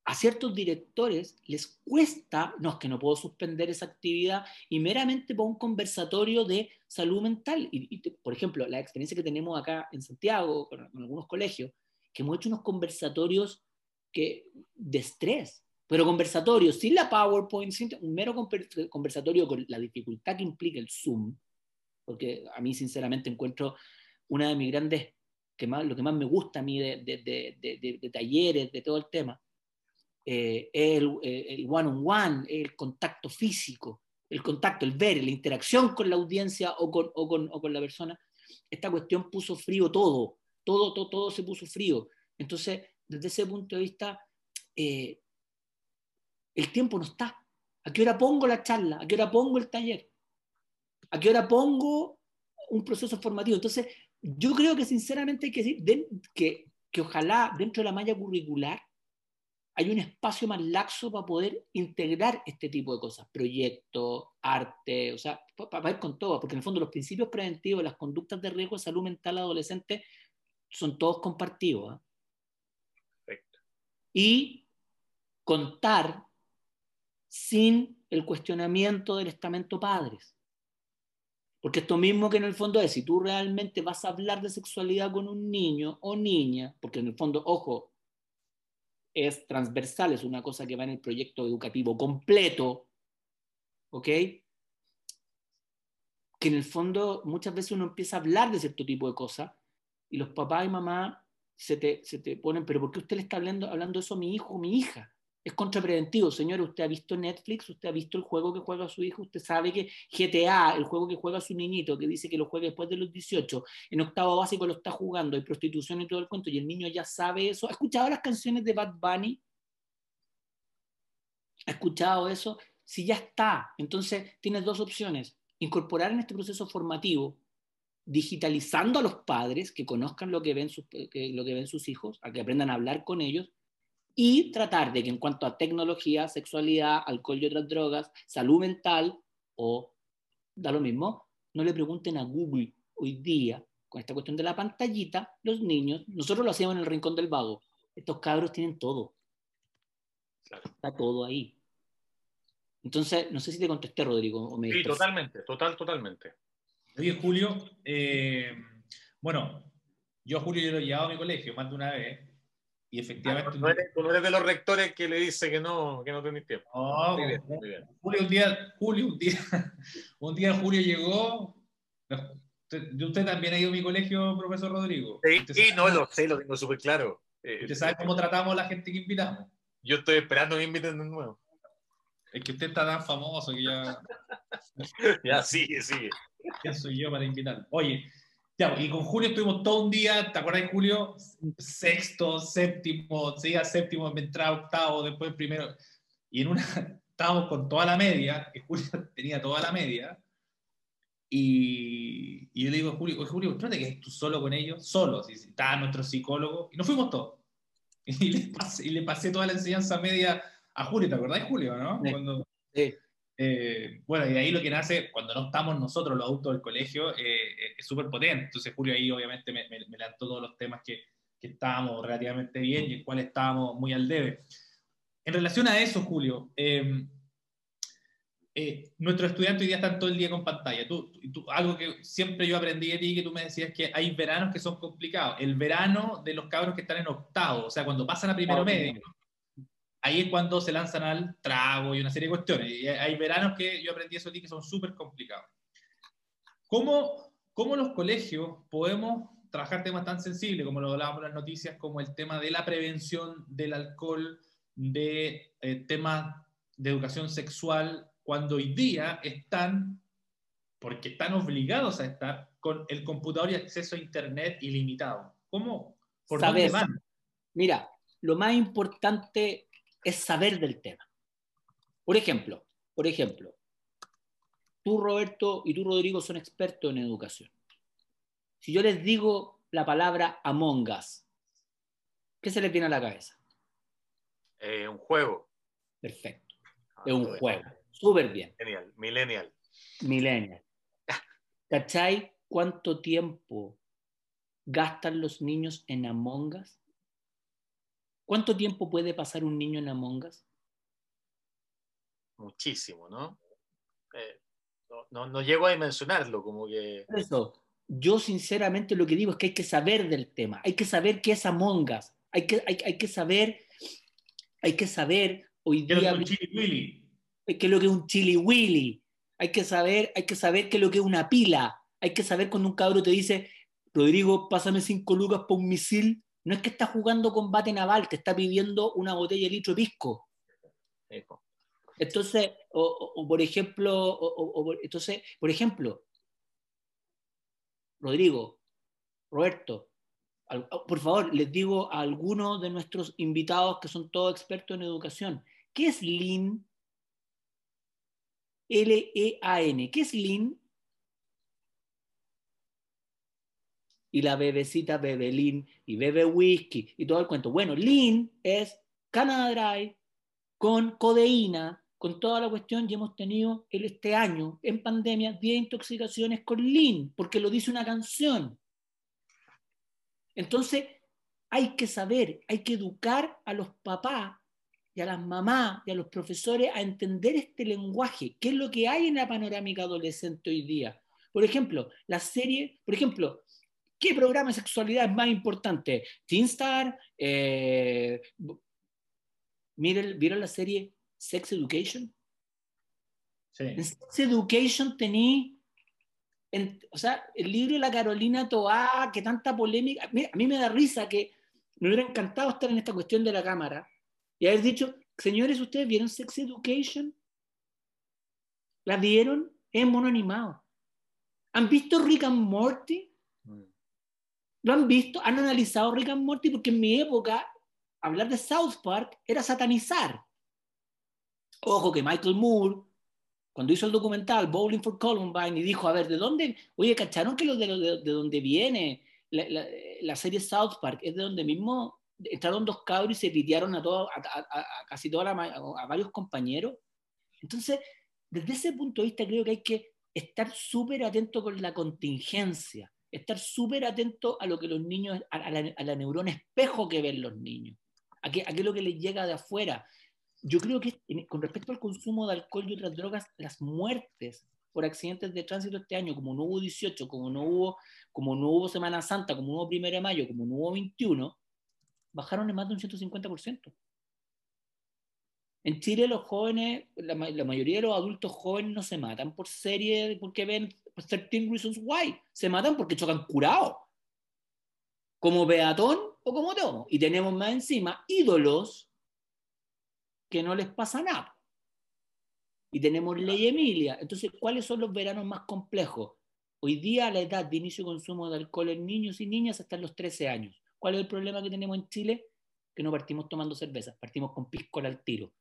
a ciertos directores les cuesta, no es que no puedo suspender esa actividad y meramente para un conversatorio de salud mental. Y, por ejemplo, la experiencia que tenemos acá en Santiago, con, algunos colegios, que hemos hecho unos conversatorios que, de estrés, pero conversatorios sin la PowerPoint, sin, un mero conversatorio con la dificultad que implica el Zoom, porque a mí sinceramente encuentro una de mis grandes, que más, lo que más me gusta a mí de, de, de talleres, de todo el tema, eh, el, one on one, el contacto físico, el contacto, el ver, la interacción con la audiencia o con, o con, o con la persona, esta cuestión puso frío todo, todo, todo, todo se puso frío. Entonces, desde ese punto de vista, eh, el tiempo no está. ¿A qué hora pongo la charla? ¿A qué hora pongo el taller? ¿A qué hora pongo un proceso formativo? Entonces, yo creo que sinceramente hay que decir que, que ojalá dentro de la malla curricular hay un espacio más laxo para poder integrar este tipo de cosas, proyectos, arte, o sea, para, ir con todo, porque en el fondo los principios preventivos, las conductas de riesgo de salud mental adolescente son todos compartidos. ¿ah? Perfecto. Y contar sin el cuestionamiento del estamento padres. Porque esto mismo que en el fondo es, si tú realmente vas a hablar de sexualidad con un niño o niña, porque en el fondo, ojo, es transversal, es una cosa que va en el proyecto educativo completo, ¿ok? Que en el fondo muchas veces uno empieza a hablar de cierto tipo de cosas y los papás y mamá se te, se te ponen, pero ¿por qué usted le está hablando, hablando eso a mi hijo o mi hija? Es contrapreventivo. Señor, usted ha visto Netflix, usted ha visto el juego que juega su hijo, usted sabe que GTA, el juego que juega su niñito, que dice que lo juegue después de los 18, en octavo básico lo está jugando, hay prostitución y todo el cuento, y el niño ya sabe eso. ¿Ha escuchado las canciones de Bad Bunny? ¿Ha escuchado eso? Si ya está, entonces tienes dos opciones. Incorporar en este proceso formativo, digitalizando a los padres que conozcan lo que ven lo que ven sus hijos, a que aprendan a hablar con ellos, y tratar de que en cuanto a tecnología, sexualidad, alcohol y otras drogas, salud mental o da lo mismo, no le pregunten a Google hoy día con esta cuestión de la pantallita, los niños, nosotros lo hacíamos en el rincón del vago, estos cabros tienen todo. Está todo ahí. Entonces, no sé si te contesté, Rodrigo. sí, totalmente, total, totalmente. Oye, Julio, eh, bueno, yo a Julio yo lo he llevado a mi colegio más de una vez y efectivamente. Ah, tú, no eres, de los rectores que le dice que no, que no tenéis tiempo. No, muy bien, Julio, un día, Julio, un día, un día Julio llegó. Usted, también ha ido a mi colegio, profesor Rodrigo. Sí, no lo sé, lo tengo súper claro. Eh, ¿Usted sabe cómo tratamos a la gente que invitamos? Yo estoy esperando que inviten de nuevo. Es que usted está tan famoso que ya. ya, sigue, sigue. ¿Quién soy yo para invitar? Oye, ya, y con Julio estuvimos todo un día, ¿te acuerdas de Julio? Sexto, séptimo, seguía séptimo, me entraba octavo, después primero. Y en una, estábamos con toda la media, que Julio tenía toda la media. Y, y yo le digo a Julio, Julio, ¿tú no te quedas tú solo con ellos? Solo, si, estaba nuestro psicólogo. Y nos fuimos todos. Y le, pasé, y le pasé toda la enseñanza media a Julio, ¿te acordás de Julio, no? Cuando, sí. Eh, bueno, y de ahí lo que nace, cuando no estamos nosotros, los adultos del colegio, eh, es súper potente. Entonces Julio ahí obviamente me, me, me lanzó todos los temas que, que, estábamos relativamente bien y en cuales estábamos muy al debe. En relación a eso, Julio, eh, nuestros estudiantes hoy día están todo el día con pantalla. Tú, tú, algo que siempre yo aprendí de ti, que tú me decías que hay veranos que son complicados. El verano de los cabros que están en octavo, o sea, cuando pasan a primero medio, ahí es cuando se lanzan al trago y una serie de cuestiones. Y hay veranos que yo aprendí eso aquí que son súper complicados. ¿Cómo, ¿Cómo los colegios podemos trabajar temas tan sensibles como lo hablábamos en las noticias, como el tema de la prevención del alcohol, de eh, temas de educación sexual, cuando hoy día están, porque están obligados a estar, con el computador y acceso a Internet ilimitado? ¿Cómo? ¿Por dónde van? Mira, lo más importante es saber del tema. Por ejemplo, por ejemplo, tú Roberto y tú Rodrigo son expertos en educación. Si yo les digo la palabra Among Us, ¿qué se les viene a la cabeza? Eh, un juego. Perfecto. es un ah, juego. Súper bien. Millennial. Millennial. Millennial. ¿Cachai cuánto tiempo gastan los niños en Among Us? ¿Cuánto tiempo puede pasar un niño en Among Us? Muchísimo, ¿no? Eh, no, no, llego a dimensionarlo, como que... Eso, yo sinceramente lo que digo es que hay que saber del tema, hay que saber qué es Among Us, hay que, hay, hay que saber, hay que saber hoy día... ¿Qué es un chili willy? ¿Qué es lo que es un chili willy? Hay que saber, hay que saber qué es lo que es una pila, hay que saber cuando un cabro te dice, Rodrigo, pásame cinco lucas por un misil, no es que está jugando combate naval, te está pidiendo una botella de litro de pisco. Entonces, o, por ejemplo, entonces, por ejemplo, Rodrigo, Roberto, por favor, les digo a algunos de nuestros invitados que son todos expertos en educación, ¿qué es Lean? L-E-A-N. ¿Qué es Lean? Y la bebecita bebe Lean y bebe whisky y todo el cuento. Bueno, Lean es Canada Dry con codeína, con toda la cuestión, y hemos tenido este año, en pandemia, 10 intoxicaciones con Lean, porque lo dice una canción. Entonces, hay que saber, hay que educar a los papás y a las mamás y a los profesores a entender este lenguaje, qué es lo que hay en la panorámica adolescente hoy día. Por ejemplo, la serie, por ejemplo, ¿qué programa de sexualidad es más importante? Teen Star, eh, ¿vieron la serie Sex Education. En Sex Education tení, o sea, el libro de la Carolina Toá, que tanta polémica, a mí me da risa que me hubiera encantado estar en esta cuestión de la cámara y haber dicho, señores, ¿ustedes vieron Sex Education? ¿La vieron? Es mono animado. ¿Han visto Rick and Morty? ¿Lo han visto? ¿Han analizado Rick and Morty? Porque en mi época hablar de South Park era satanizar. Ojo que Michael Moore, cuando hizo el documental Bowling for Columbine y dijo, a ver, ¿de dónde? Oye, ¿cacharon que lo de, de, dónde viene la, serie South Park? Es de donde mismo entraron dos cabros y se pitearon a, todo, a, casi toda la, a varios compañeros. Entonces, desde ese punto de vista creo que hay que estar súper atento con la contingencia, estar súper atento a lo que los niños, a la, neurona espejo que ven los niños, a qué, a qué es lo que les llega de afuera yo creo que con respecto al consumo de alcohol y otras drogas, las muertes por accidentes de tránsito este año, como no hubo 18, como no hubo, como no hubo Semana Santa, como no hubo 1 de mayo, como no hubo 21, bajaron en más de un 150%. En Chile los jóvenes, la, mayoría de los adultos jóvenes no se matan por serie, porque ven 13 Reasons Why, se matan porque chocan curados, como peatón o como tomo. Y tenemos más encima ídolos que no les pasa nada. Y tenemos ley Emilia. Entonces, ¿cuáles son los veranos más complejos? Hoy día la edad de inicio de consumo de alcohol en niños y niñas hasta los 13 años. ¿Cuál es el problema que tenemos en Chile? Que no partimos tomando cervezas, partimos con piscola al tiro.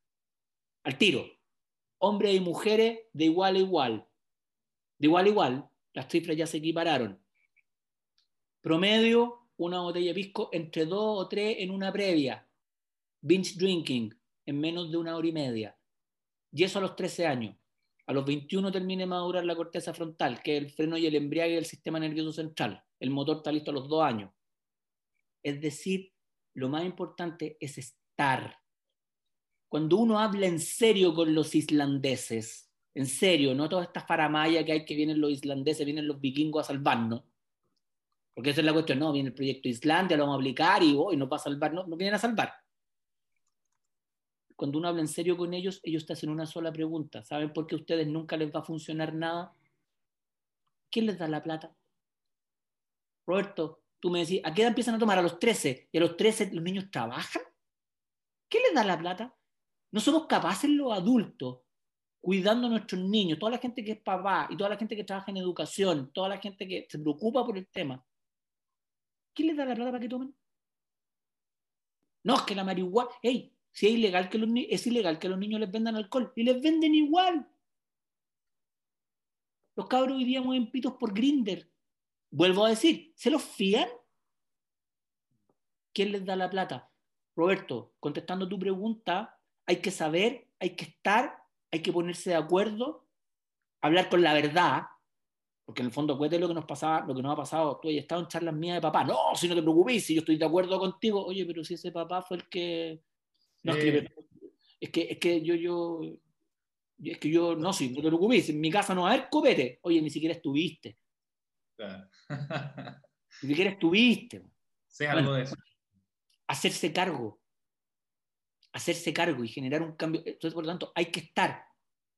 Al tiro. Hombres y mujeres de igual a igual. De igual a igual. Las cifras ya se equipararon. Promedio, una botella de pisco entre dos o tres en una previa. Binge drinking en menos de una hora y media. Y eso a los 13 años. A los 21 termina de madurar la corteza frontal, que es el freno y el embriague del sistema nervioso central. El motor está listo a los dos años. Es decir, lo más importante es estar. Cuando uno habla en serio con los islandeses, en serio, no toda esta faramaya que hay que vienen los islandeses, vienen los vikingos a salvarnos, porque esa es la cuestión, no, viene el proyecto Islandia, lo vamos a aplicar y hoy no va a salvar, no, no vienen a salvar cuando uno habla en serio con ellos, ellos te hacen una sola pregunta. ¿Saben por qué a ustedes nunca les va a funcionar nada? ¿Quién les da la plata? Roberto, tú me decís, ¿a qué edad empiezan a tomar? A los 13. ¿Y a los 13 los niños trabajan? ¿Qué les da la plata? No somos capaces los adultos, cuidando a nuestros niños, toda la gente que es papá y toda la gente que trabaja en educación, toda la gente que se preocupa por el tema. ¿Quién les da la plata para que tomen? No, es que la marihuana, hey, si es ilegal que los, es ilegal que los niños les vendan alcohol y les venden igual. Los cabros hoy día mueven pitos por Grinder. Vuelvo a decir, ¿se los fían? ¿Quién les da la plata? Roberto, contestando tu pregunta, hay que saber, hay que estar, hay que ponerse de acuerdo, hablar con la verdad, Porque en el fondo, acuérdate lo que nos pasaba, lo que nos ha pasado. Tú has estado en charlas mías de papá. No, si no te preocupes, si yo estoy de acuerdo contigo. Oye, pero si ese papá fue el que. No, es, que, es, que, es que yo, yo. Es que yo, no, si no te preocupes, en mi casa no va a haber copete. Oye, ni siquiera estuviste. Claro. ni siquiera estuviste. Sé algo de eso. Hacerse cargo. Hacerse cargo y generar un cambio. Entonces, por lo tanto, hay que estar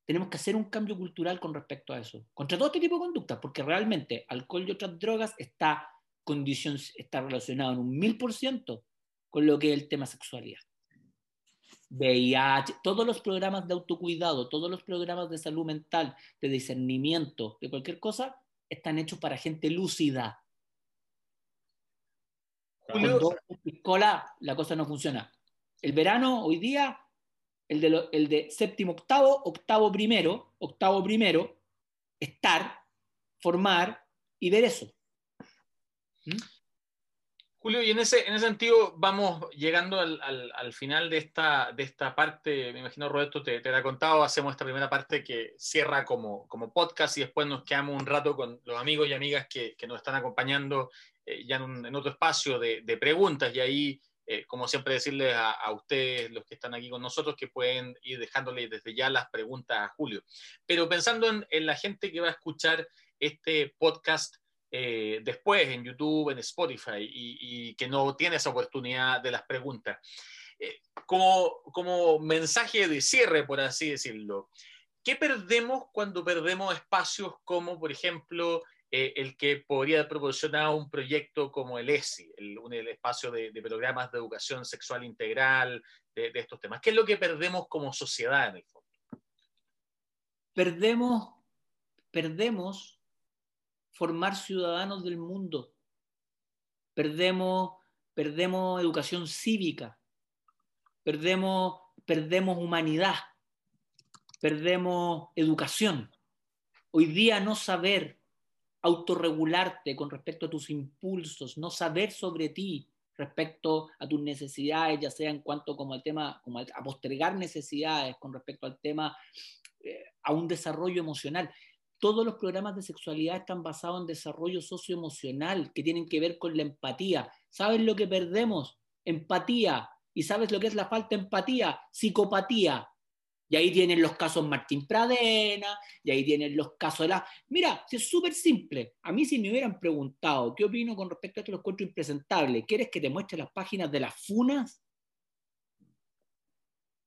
tenemos que hacer un cambio cultural con respecto a eso, contra todo este tipo de conductas, porque realmente alcohol y otras drogas está, condición, está relacionado en un mil por ciento con lo que es el tema sexualidad. VIH, todos los programas de autocuidado, todos los programas de salud mental, de discernimiento, de cualquier cosa, están hechos para gente lúcida. Con dos la cosa no funciona. El verano, hoy día, el de, séptimo, octavo, octavo primero, octavo primero, estar, formar y ver eso. ¿Mm? Julio, y en ese, en ese sentido vamos llegando al, al, final de esta, de esta parte, me imagino Roberto te, te ha contado, hacemos esta primera parte que cierra como, como podcast y después nos quedamos un rato con los amigos y amigas que, que nos están acompañando eh, ya en, en, otro espacio de, de preguntas y ahí eh, como siempre decirles a, ustedes, los que están aquí con nosotros, que pueden ir dejándole desde ya las preguntas a Julio. Pero pensando en, la gente que va a escuchar este podcast eh, después en YouTube, en Spotify, y, que no tiene esa oportunidad de las preguntas, eh, como, como mensaje de cierre, por así decirlo, ¿qué perdemos cuando perdemos espacios como, por ejemplo, eh, el que podría proporcionar un proyecto como el ESI, el, el espacio de, programas de educación sexual integral, de, estos temas. ¿Qué es lo que perdemos como sociedad en el fondo? Perdemos, perdemos formar ciudadanos del mundo. Perdemos, perdemos educación cívica. Perdemos, perdemos humanidad. Perdemos educación. Hoy día no saber autorregularte con respecto a tus impulsos, no saber sobre ti respecto a tus necesidades, ya sea en cuanto como al tema, como a postergar necesidades con respecto al tema, eh, a un desarrollo emocional. Todos los programas de sexualidad están basados en desarrollo socioemocional que tienen que ver con la empatía. ¿Sabes lo que perdemos? Empatía. ¿Y sabes lo que es la falta de empatía? Psicopatía. Y ahí tienen los casos Martín Pradena, y ahí tienen los casos de la... Mira, es súper simple. A mí si me hubieran preguntado qué opino con respecto a esto, los encuentro impresentable. ¿Quieres que te muestre las páginas de las funas?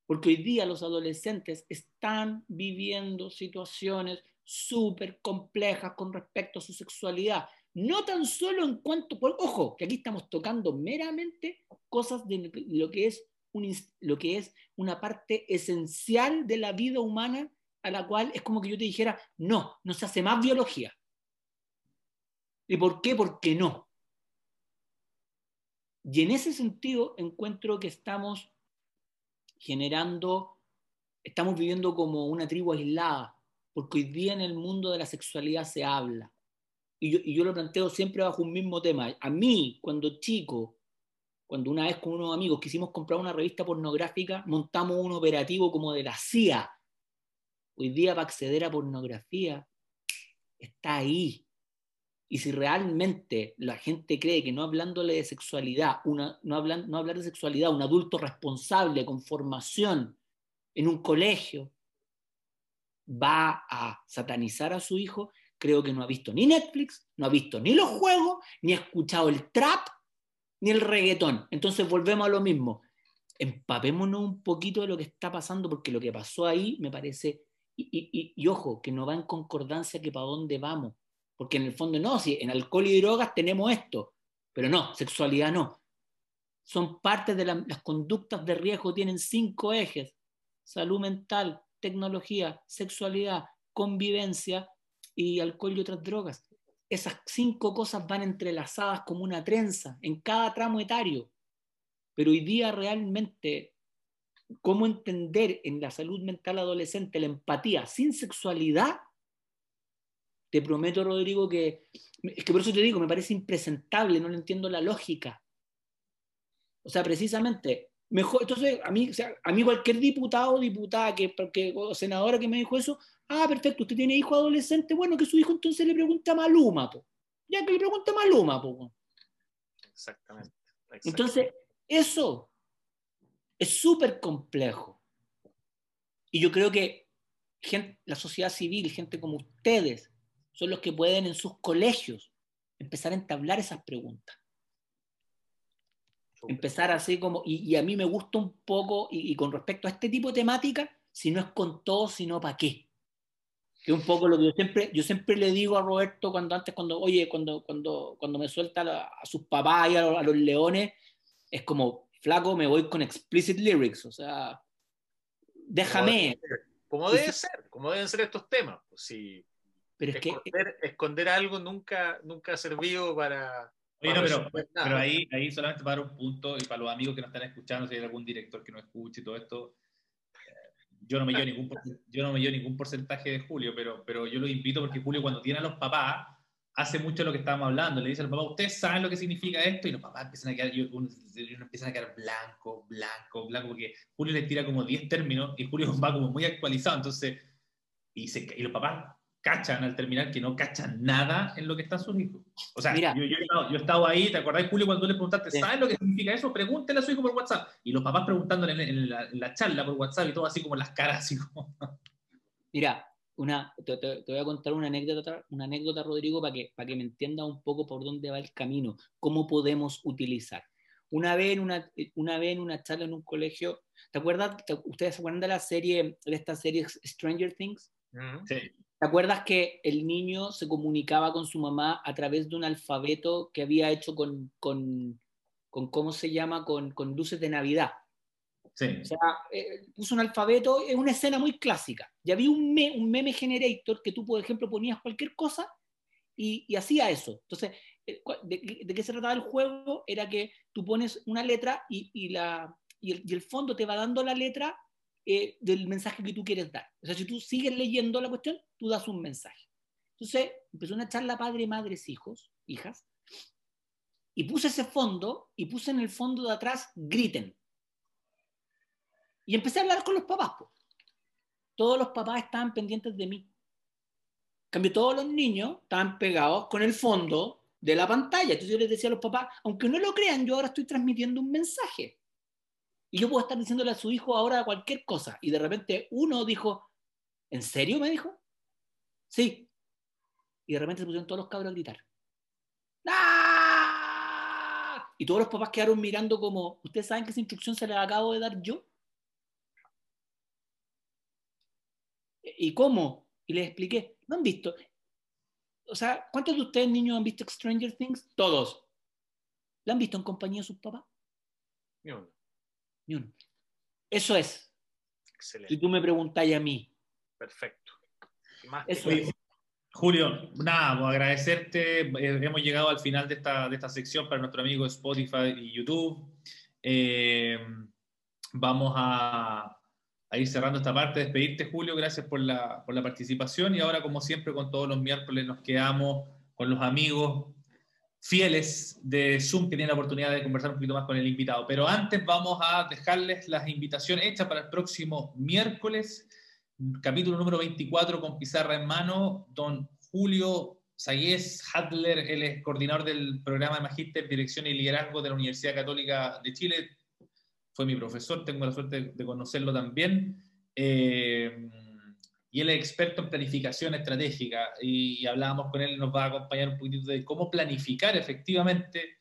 Porque hoy día los adolescentes están viviendo situaciones súper complejas con respecto a su sexualidad. No tan solo en cuanto, ojo, que aquí estamos tocando meramente cosas de lo que es lo que es una parte esencial de la vida humana a la cual es como que yo te dijera, no, no se hace más biología. ¿Y por qué? Porque no. Y en ese sentido encuentro que estamos generando, estamos viviendo como una tribu aislada, porque hoy día en el mundo de la sexualidad se habla. Y yo, y yo lo planteo siempre bajo un mismo tema. A mí, cuando chico, cuando una vez con unos amigos quisimos comprar una revista pornográfica, montamos un operativo como de la CIA. Hoy día para acceder a pornografía está ahí. Y si realmente la gente cree que no hablándole de sexualidad, no, hablan, no hablar de sexualidad, un adulto responsable con formación en un colegio va a satanizar a su hijo, creo que no ha visto ni Netflix, no ha visto ni los juegos, ni ha escuchado el trap, ni el reggaetón. Entonces volvemos a lo mismo. Empapémonos un poquito de lo que está pasando, porque lo que pasó ahí me parece, y, ojo, que no va en concordancia que para dónde vamos. Porque en el fondo no, si en alcohol y drogas tenemos esto, pero no, sexualidad no. Son parte de las conductas de riesgo, tienen cinco ejes. Salud mental, tecnología, sexualidad, convivencia y alcohol y otras drogas esas cinco cosas van entrelazadas como una trenza en cada tramo etario. Pero hoy día realmente, ¿cómo entender en la salud mental adolescente la empatía sin sexualidad? Te prometo, Rodrigo, que es que por eso te digo, me parece impresentable, no le entiendo la lógica. O sea, precisamente, mejor, entonces a mí, a mí cualquier diputado o diputada que, que, o senadora que me dijo eso, ah, perfecto, usted tiene hijo adolescente, bueno, que su hijo entonces le pregunta a Maluma, po. ya que le pregunta a Maluma. Po. Exactamente, Entonces, eso es súper complejo. Y yo creo que la sociedad civil, gente como ustedes, son los que pueden en sus colegios empezar a entablar esas preguntas. Empezar así como, y, a mí me gusta un poco, y, con respecto a este tipo de temática, si no es con todo, sino para qué. Que un poco lo que yo siempre, yo siempre le digo a Roberto cuando antes, cuando, oye, cuando, cuando, cuando me suelta a sus papás y a, los leones, es como, flaco, me voy con explicit lyrics, o sea, déjame. Como debe ser, como deben ser estos temas. Pues. Pero es esconder, que... esconder algo nunca, nunca ha servido para, pero, ahí, ahí solamente para un punto y para los amigos que nos están escuchando, si hay algún director que no escuche y todo esto, eh, yo no me llevo ningún, yo no me llevo ningún porcentaje de Julio, pero, pero yo lo invito porque Julio cuando tiene a los papás, hace mucho lo que estábamos hablando, le dice a los papás, ustedes saben lo que significa esto, y los papás empiezan a quedar, uno, empiezan a quedar blanco, blanco, blanco, porque Julio le tira como 10 términos y Julio va como muy actualizado, entonces, y, se, y los papás cachan al terminar que no cachan nada en lo que están sus hijos. O sea, yo, yo, he estado ahí, ¿te acordás, Julio, cuando le preguntaste, ¿sabes lo que significa eso? Pregúntele a su hijo por WhatsApp. Y los papás preguntándole en, la, charla por WhatsApp y todo así como las caras, así como... Mira, una, te, voy a contar una anécdota, una anécdota Rodrigo, para que, para que me entienda un poco por dónde va el camino, cómo podemos utilizar. Una vez en una, una, vez en una charla en un colegio, ¿te acuerdas? ¿Ustedes se acuerdan de la serie, de esta serie Stranger Things? Sí. ¿Te acuerdas que el niño se comunicaba con su mamá a través de un alfabeto que había hecho con, con, con ¿cómo se llama? Con, con, luces de Navidad. Sí. O sea, eh, puso un alfabeto, es una escena muy clásica. Y había un, un meme generator que tú, por ejemplo, ponías cualquier cosa y, y hacía eso. Entonces, eh, de, de, qué se trataba el juego? Era que tú pones una letra y, y la, y el, y el fondo te va dando la letra eh, del mensaje que tú quieres dar. O sea, si tú sigues leyendo la cuestión, tú das un mensaje. Entonces, empezó una charla padre, madres, hijos, hijas, y puse ese fondo y puse en el fondo de atrás griten. Y empecé a hablar con los papás. Todos los papás estaban pendientes de mí. En cambio, todos los niños estaban pegados con el fondo de la pantalla. Entonces yo les decía a los papás, aunque no lo crean, yo ahora estoy transmitiendo un mensaje. Y yo puedo estar diciéndole a su hijo ahora cualquier cosa. Y de repente uno dijo, ¿en serio me dijo? Sí. Y de repente se pusieron todos los cabros a gritar. ¡Ah! Y todos los papás quedaron mirando como, ¿ustedes saben que esa instrucción se la acabo de dar yo? ¿Y cómo? Y les expliqué. No han visto. O sea, ¿cuántos de ustedes niños han visto Stranger Things? Todos. ¿La han visto en compañía de sus papás? No. Eso es. Excelente. Si tú me preguntáis a mí. Perfecto. Julio, nada, pues agradecerte. Eh, hemos llegado al final de esta, de esta sección para nuestro amigo Spotify y YouTube. Eh, vamos a, a, ir cerrando esta parte. Despedirte, Julio. Gracias por la, por la participación. Y ahora, como siempre, con todos los miércoles nos quedamos con los amigos fieles de Zoom que tienen la oportunidad de conversar un poquito más con el invitado. Pero antes vamos a dejarles las invitaciones hechas para el próximo miércoles, capítulo número 24 con pizarra en mano, don Julio Sayez Hadler, él es coordinador del programa de Magíster, Dirección y Liderazgo de la Universidad Católica de Chile. Fue mi profesor, tengo la suerte de conocerlo también. Eh, y él es experto en planificación estratégica y, hablábamos con él, nos va a acompañar un poquito de cómo planificar efectivamente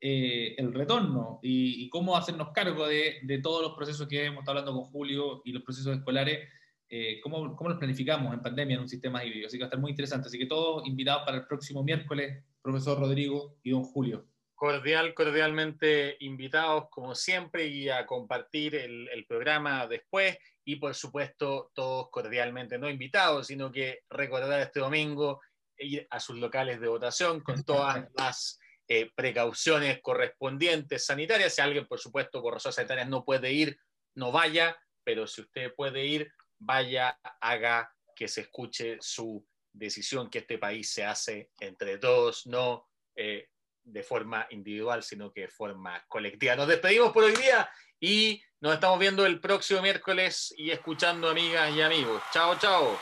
eh, el retorno y, cómo hacernos cargo de, de, todos los procesos que hemos estado hablando con Julio y los procesos escolares, eh, cómo, cómo, los planificamos en pandemia en un sistema híbrido. Así que va a estar muy interesante. Así que todos invitados para el próximo miércoles, profesor Rodrigo y don Julio. Cordial, cordialmente invitados como siempre y a compartir el, el programa después y por supuesto todos cordialmente no invitados, sino que recordar este domingo ir a sus locales de votación con todas las eh, precauciones correspondientes sanitarias. Si alguien, por supuesto, por razones sanitarias no puede ir, no vaya, pero si usted puede ir, vaya, haga que se escuche su decisión, que este país se hace entre todos, no eh, de forma individual, sino que de forma colectiva. Nos despedimos por hoy día y nos estamos viendo el próximo miércoles y escuchando amigas y amigos. Chao, chao.